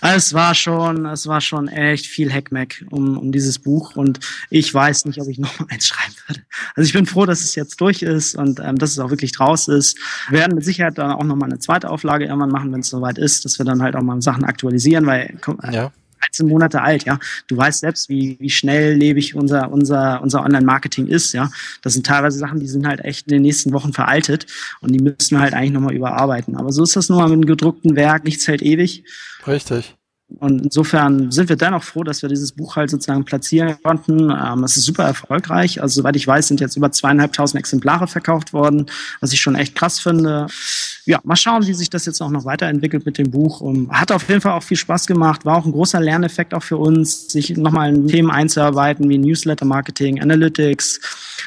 es war schon es war schon echt viel Hackmack um, um dieses Buch und ich weiß nicht, ob ich noch mal [LAUGHS] eins schreiben würde. Also ich bin froh, dass es jetzt durch ist und ähm, dass es auch wirklich draus ist. Wir werden mit Sicherheit dann auch noch mal eine zweite Auflage irgendwann machen, wenn es soweit ist, dass wir dann halt auch mal Sachen aktualisieren, weil ja 13 Monate alt, ja. Du weißt selbst, wie, wie schnelllebig unser, unser, unser Online-Marketing ist, ja. Das sind teilweise Sachen, die sind halt echt in den nächsten Wochen veraltet und die müssen wir halt eigentlich nochmal überarbeiten. Aber so ist das nur mal mit einem gedruckten Werk, nichts hält ewig. Richtig. Und insofern sind wir dennoch froh, dass wir dieses Buch halt sozusagen platzieren konnten. Ähm, es ist super erfolgreich. Also soweit ich weiß, sind jetzt über zweieinhalbtausend Exemplare verkauft worden, was ich schon echt krass finde. Ja, mal schauen, wie sich das jetzt auch noch weiterentwickelt mit dem Buch. Und hat auf jeden Fall auch viel Spaß gemacht. War auch ein großer Lerneffekt auch für uns, sich nochmal in Themen einzuarbeiten wie Newsletter Marketing, Analytics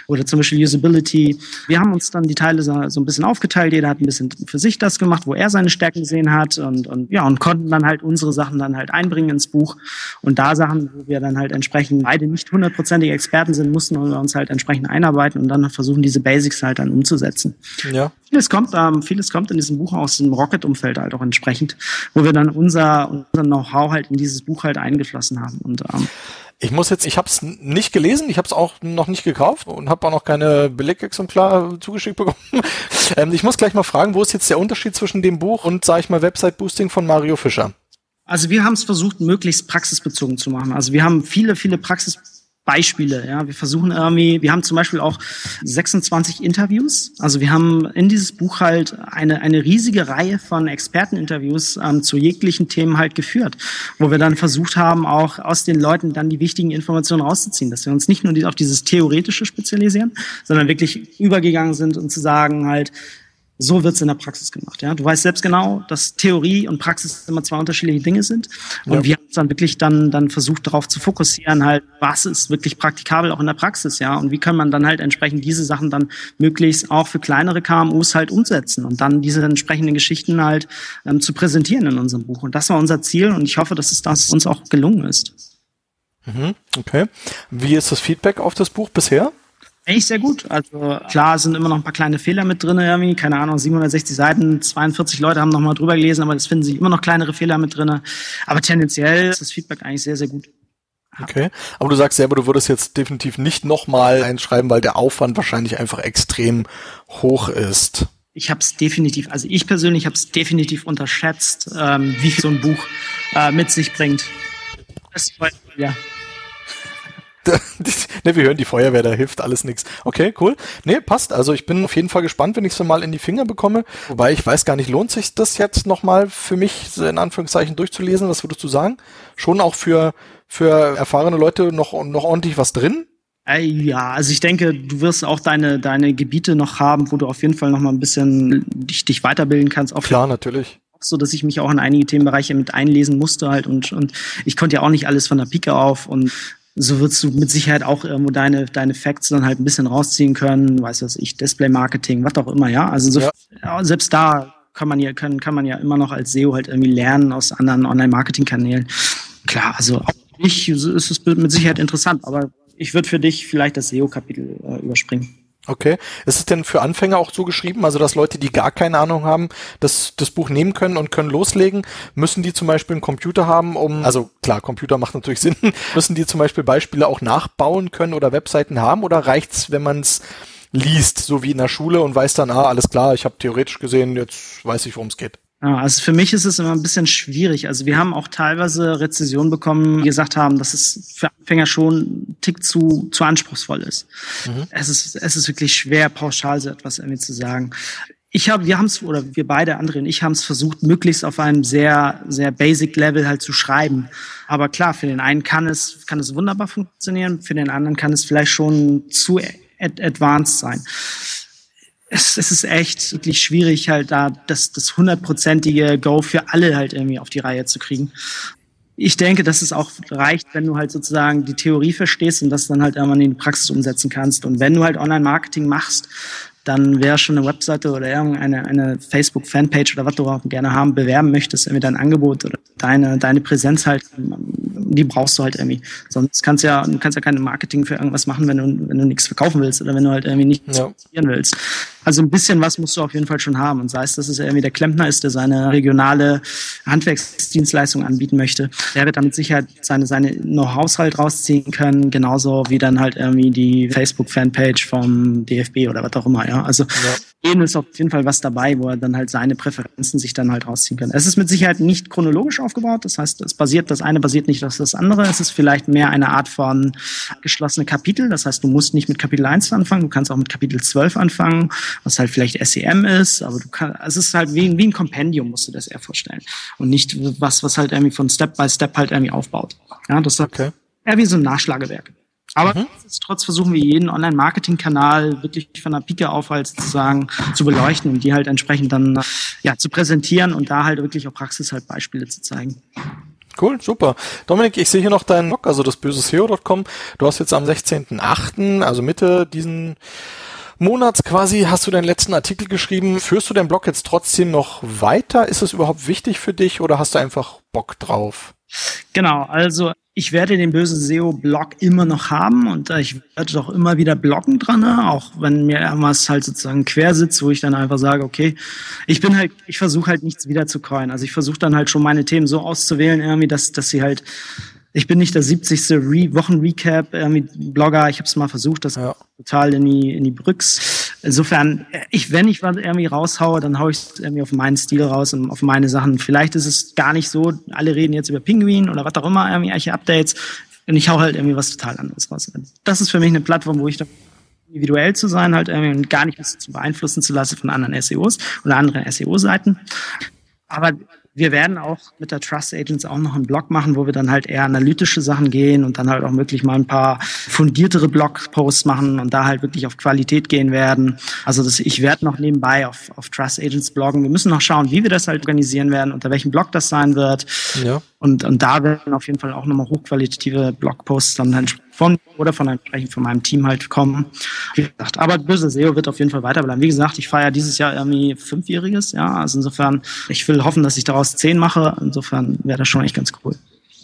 oder zum Beispiel Usability. Wir haben uns dann die Teile so, so ein bisschen aufgeteilt. Jeder hat ein bisschen für sich das gemacht, wo er seine Stärken gesehen hat und, und ja, und konnten dann halt unsere Sachen dann halt einbringen ins Buch. Und da Sachen, wo wir dann halt entsprechend beide nicht hundertprozentige Experten sind, mussten wir uns halt entsprechend einarbeiten und dann versuchen, diese Basics halt dann umzusetzen. Ja. Vieles kommt, ähm, vieles kommt in diesem Buch aus dem Rocket-Umfeld halt auch entsprechend, wo wir dann unser, unser Know-how halt in dieses Buch halt eingeflossen haben. Und ähm, ich muss jetzt, ich habe es nicht gelesen, ich habe es auch noch nicht gekauft und habe auch noch keine Belegexemplare zugeschickt bekommen. [LAUGHS] ähm, ich muss gleich mal fragen, wo ist jetzt der Unterschied zwischen dem Buch und, sage ich mal, Website Boosting von Mario Fischer? Also wir haben es versucht, möglichst praxisbezogen zu machen. Also wir haben viele, viele Praxis Beispiele. Ja, wir versuchen irgendwie, wir haben zum Beispiel auch 26 Interviews. Also wir haben in dieses Buch halt eine, eine riesige Reihe von Experteninterviews ähm, zu jeglichen Themen halt geführt, wo wir dann versucht haben, auch aus den Leuten dann die wichtigen Informationen rauszuziehen, dass wir uns nicht nur auf dieses Theoretische spezialisieren, sondern wirklich übergegangen sind und zu sagen halt, so wird's in der Praxis gemacht. Ja, du weißt selbst genau, dass Theorie und Praxis immer zwei unterschiedliche Dinge sind. Und ja. wir haben dann wirklich dann dann versucht, darauf zu fokussieren, halt, was ist wirklich praktikabel auch in der Praxis, ja, und wie kann man dann halt entsprechend diese Sachen dann möglichst auch für kleinere KMUs halt umsetzen und dann diese entsprechenden Geschichten halt ähm, zu präsentieren in unserem Buch. Und das war unser Ziel und ich hoffe, dass es das uns auch gelungen ist. Mhm, okay. Wie ist das Feedback auf das Buch bisher? Eigentlich sehr gut. Also klar sind immer noch ein paar kleine Fehler mit drin, irgendwie. Keine Ahnung, 760 Seiten, 42 Leute haben nochmal drüber gelesen, aber es finden sich immer noch kleinere Fehler mit drin. Aber tendenziell ist das Feedback eigentlich sehr, sehr gut. Okay, aber du sagst selber, du würdest jetzt definitiv nicht nochmal einschreiben, weil der Aufwand wahrscheinlich einfach extrem hoch ist. Ich habe es definitiv, also ich persönlich habe es definitiv unterschätzt, ähm, wie viel so ein Buch äh, mit sich bringt. Das, ja, [LAUGHS] ne, wir hören die Feuerwehr, da hilft alles nichts. Okay, cool. Ne, passt. Also ich bin auf jeden Fall gespannt, wenn ich es mal in die Finger bekomme. Wobei ich weiß gar nicht, lohnt sich das jetzt nochmal für mich in Anführungszeichen durchzulesen? Was würdest du sagen? Schon auch für, für erfahrene Leute noch, noch ordentlich was drin? Ja, also ich denke, du wirst auch deine, deine Gebiete noch haben, wo du auf jeden Fall noch mal ein bisschen dich, dich weiterbilden kannst. Auch Klar, natürlich so dass ich mich auch in einige Themenbereiche mit einlesen musste halt und und ich konnte ja auch nicht alles von der Pike auf und so wirst du mit Sicherheit auch irgendwo deine, deine Facts dann halt ein bisschen rausziehen können, weiß was ich, Display-Marketing, was auch immer, ja. Also so, ja. selbst da kann man ja, kann, kann man ja immer noch als SEO halt irgendwie lernen aus anderen Online-Marketing-Kanälen. Klar, also auch nicht ist es mit Sicherheit interessant, aber ich würde für dich vielleicht das SEO-Kapitel äh, überspringen. Okay. Ist es denn für Anfänger auch so geschrieben, also dass Leute, die gar keine Ahnung haben, das, das Buch nehmen können und können loslegen? Müssen die zum Beispiel einen Computer haben, um, also klar, Computer macht natürlich [LAUGHS] Sinn, müssen die zum Beispiel Beispiele auch nachbauen können oder Webseiten haben oder reicht's, wenn man es liest, so wie in der Schule und weiß dann, ah, alles klar, ich habe theoretisch gesehen, jetzt weiß ich, worum es geht? Also für mich ist es immer ein bisschen schwierig. Also wir haben auch teilweise Rezessionen bekommen, die gesagt haben, dass es für Anfänger schon ein Tick zu, zu anspruchsvoll ist. Mhm. Es ist. Es ist wirklich schwer, pauschal so etwas irgendwie zu sagen. Ich habe, wir haben es, oder wir beide, André und ich haben es versucht, möglichst auf einem sehr, sehr basic Level halt zu schreiben. Aber klar, für den einen kann es, kann es wunderbar funktionieren, für den anderen kann es vielleicht schon zu advanced sein es, es ist echt wirklich schwierig, halt da das, das hundertprozentige Go für alle halt irgendwie auf die Reihe zu kriegen. Ich denke, dass es auch reicht, wenn du halt sozusagen die Theorie verstehst und das dann halt irgendwann in die Praxis umsetzen kannst. Und wenn du halt Online-Marketing machst, dann wäre schon eine Webseite oder irgendeine eine Facebook-Fanpage oder was du auch gerne haben, bewerben möchtest, irgendwie dein Angebot oder deine, deine Präsenz halt, die brauchst du halt irgendwie. Sonst kannst du ja, du kannst ja keine Marketing für irgendwas machen, wenn du, wenn du nichts verkaufen willst oder wenn du halt irgendwie nichts ja. willst. Also ein bisschen was musst du auf jeden Fall schon haben. Und sei es, dass es irgendwie der Klempner ist, der seine regionale Handwerksdienstleistung anbieten möchte, der wird damit Sicherheit seine, seine Know-hows halt rausziehen können, genauso wie dann halt irgendwie die Facebook-Fanpage vom DFB oder was auch immer, ja. Also ja. Jedem ist auf jeden Fall was dabei, wo er dann halt seine Präferenzen sich dann halt rausziehen kann. Es ist mit Sicherheit nicht chronologisch aufgebaut, das heißt, es basiert, das eine basiert nicht auf das andere. Es ist vielleicht mehr eine Art von geschlossene Kapitel, das heißt, du musst nicht mit Kapitel 1 anfangen, du kannst auch mit Kapitel 12 anfangen, was halt vielleicht SEM ist, aber du kannst, es ist halt wie, wie ein Kompendium, musst du das eher vorstellen. Und nicht was, was halt irgendwie von Step by Step halt irgendwie aufbaut. Ja, das ist okay. eher wie so ein Nachschlagewerk. Aber mhm. trotz versuchen wir jeden Online-Marketing-Kanal wirklich von der Pike auf halt sozusagen zu beleuchten und die halt entsprechend dann ja zu präsentieren und da halt wirklich auch Praxis halt Beispiele zu zeigen. Cool, super. Dominik, ich sehe hier noch deinen Blog, also das böse SEO.com. Du hast jetzt am 16.8., also Mitte diesen Monats quasi, hast du deinen letzten Artikel geschrieben. Führst du den Blog jetzt trotzdem noch weiter? Ist es überhaupt wichtig für dich oder hast du einfach Bock drauf? Genau, also ich werde den bösen SEO-Blog immer noch haben und äh, ich werde doch immer wieder bloggen dran, ne? auch wenn mir irgendwas halt sozusagen quer sitzt, wo ich dann einfach sage, okay, ich bin halt, ich versuche halt nichts wieder zu coin. Also ich versuche dann halt schon meine Themen so auszuwählen, irgendwie, dass, dass sie halt ich bin nicht der 70. Re Wochenrecap irgendwie Blogger. Ich habe es mal versucht, das ja. total in die in die Brücks. Insofern, ich wenn ich was irgendwie raushaue, dann haue ich es irgendwie auf meinen Stil raus und auf meine Sachen. Vielleicht ist es gar nicht so. Alle reden jetzt über Pinguin oder was auch immer, irgendwie irgendwelche Updates. Und ich hau halt irgendwie was total anderes raus. Das ist für mich eine Plattform, wo ich da individuell zu sein, halt irgendwie und gar nicht zu beeinflussen zu lassen von anderen SEOs oder anderen SEO-Seiten. Aber wir werden auch mit der Trust Agents auch noch einen Blog machen, wo wir dann halt eher analytische Sachen gehen und dann halt auch wirklich mal ein paar fundiertere Blogposts machen und da halt wirklich auf Qualität gehen werden. Also das, ich werde noch nebenbei auf, auf Trust Agents bloggen. Wir müssen noch schauen, wie wir das halt organisieren werden, unter welchem Blog das sein wird. Ja. Und, und da werden auf jeden Fall auch nochmal hochqualitative Blogposts dann von oder von entsprechend von meinem Team halt kommen. Wie gesagt, aber böse SEO wird auf jeden Fall weiterbleiben. Wie gesagt, ich feiere dieses Jahr irgendwie fünfjähriges, ja. Also insofern, ich will hoffen, dass ich daraus zehn mache. Insofern wäre das schon echt ganz cool.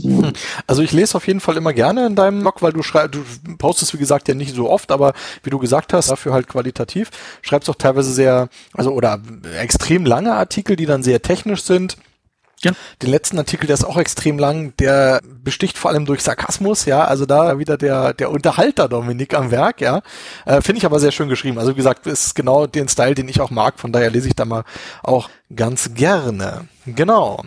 Hm. Also ich lese auf jeden Fall immer gerne in deinem Blog, weil du schreibst, du postest wie gesagt ja nicht so oft, aber wie du gesagt hast, dafür halt qualitativ, schreibst auch teilweise sehr, also oder extrem lange Artikel, die dann sehr technisch sind ja. Den letzten Artikel, der ist auch extrem lang, der besticht vor allem durch Sarkasmus, ja, also da wieder der, der Unterhalter Dominik am Werk, ja. Äh, Finde ich aber sehr schön geschrieben. Also wie gesagt, ist genau den Style, den ich auch mag, von daher lese ich da mal auch ganz gerne. Genau.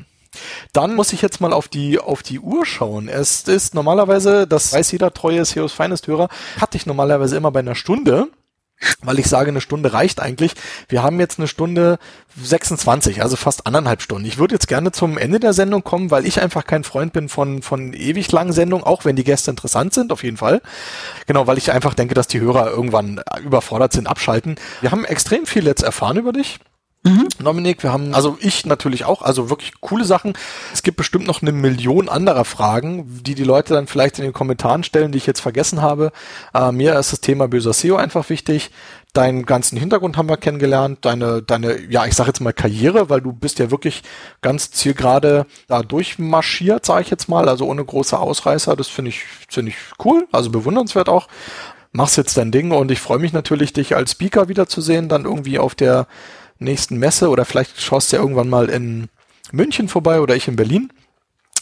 Dann muss ich jetzt mal auf die, auf die Uhr schauen. Es ist normalerweise, das weiß jeder treue SEOs Finest Hörer, hatte ich normalerweise immer bei einer Stunde weil ich sage, eine Stunde reicht eigentlich. Wir haben jetzt eine Stunde 26, also fast anderthalb Stunden. Ich würde jetzt gerne zum Ende der Sendung kommen, weil ich einfach kein Freund bin von, von ewig langen Sendungen, auch wenn die Gäste interessant sind, auf jeden Fall. Genau, weil ich einfach denke, dass die Hörer irgendwann überfordert sind, abschalten. Wir haben extrem viel jetzt erfahren über dich. Mhm. Dominik, wir haben, also ich natürlich auch, also wirklich coole Sachen. Es gibt bestimmt noch eine Million anderer Fragen, die die Leute dann vielleicht in den Kommentaren stellen, die ich jetzt vergessen habe. Äh, mir ist das Thema böser SEO einfach wichtig. Deinen ganzen Hintergrund haben wir kennengelernt, deine, deine, ja, ich sage jetzt mal Karriere, weil du bist ja wirklich ganz zielgerade da durchmarschiert, sage ich jetzt mal, also ohne große Ausreißer. Das finde ich ziemlich cool, also bewundernswert auch machst jetzt dein Ding und ich freue mich natürlich, dich als Speaker wiederzusehen, dann irgendwie auf der nächsten Messe oder vielleicht schaust du ja irgendwann mal in München vorbei oder ich in Berlin.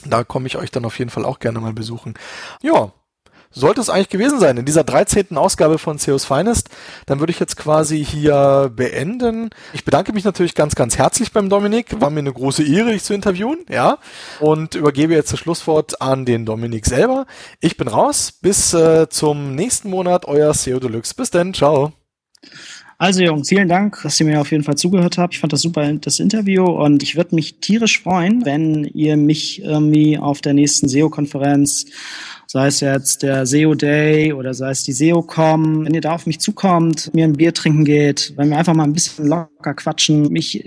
Da komme ich euch dann auf jeden Fall auch gerne mal besuchen. Ja, sollte es eigentlich gewesen sein in dieser 13. Ausgabe von CEOs Finest. Dann würde ich jetzt quasi hier beenden. Ich bedanke mich natürlich ganz, ganz herzlich beim Dominik. War mir eine große Ehre, dich zu interviewen, ja. Und übergebe jetzt das Schlusswort an den Dominik selber. Ich bin raus. Bis äh, zum nächsten Monat. Euer CEO Deluxe. Bis denn. Ciao. Also Jungs, vielen Dank, dass ihr mir auf jeden Fall zugehört habt. Ich fand das super, das Interview und ich würde mich tierisch freuen, wenn ihr mich irgendwie auf der nächsten SEO-Konferenz, sei es jetzt der SEO Day oder sei es die SEO-Com, wenn ihr da auf mich zukommt, mir ein Bier trinken geht, wenn wir einfach mal ein bisschen locker quatschen, mich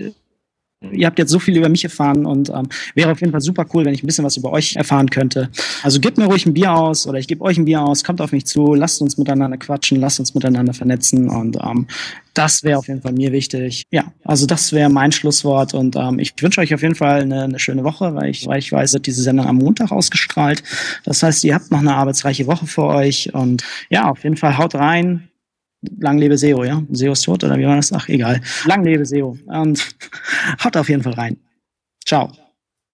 Ihr habt jetzt so viel über mich erfahren und ähm, wäre auf jeden Fall super cool, wenn ich ein bisschen was über euch erfahren könnte. Also gebt mir ruhig ein Bier aus oder ich gebe euch ein Bier aus, kommt auf mich zu, lasst uns miteinander quatschen, lasst uns miteinander vernetzen und ähm, das wäre auf jeden Fall mir wichtig. Ja, also das wäre mein Schlusswort und ähm, ich wünsche euch auf jeden Fall eine, eine schöne Woche, weil ich, weil ich weiß, wird diese Sendung am Montag ausgestrahlt. Das heißt, ihr habt noch eine arbeitsreiche Woche vor euch und ja, auf jeden Fall haut rein, lang lebe SEO, ja? SEO ist tot oder wie war das? Ach, egal. Lang lebe SEO. Und [LAUGHS] haut auf jeden Fall rein. Ciao.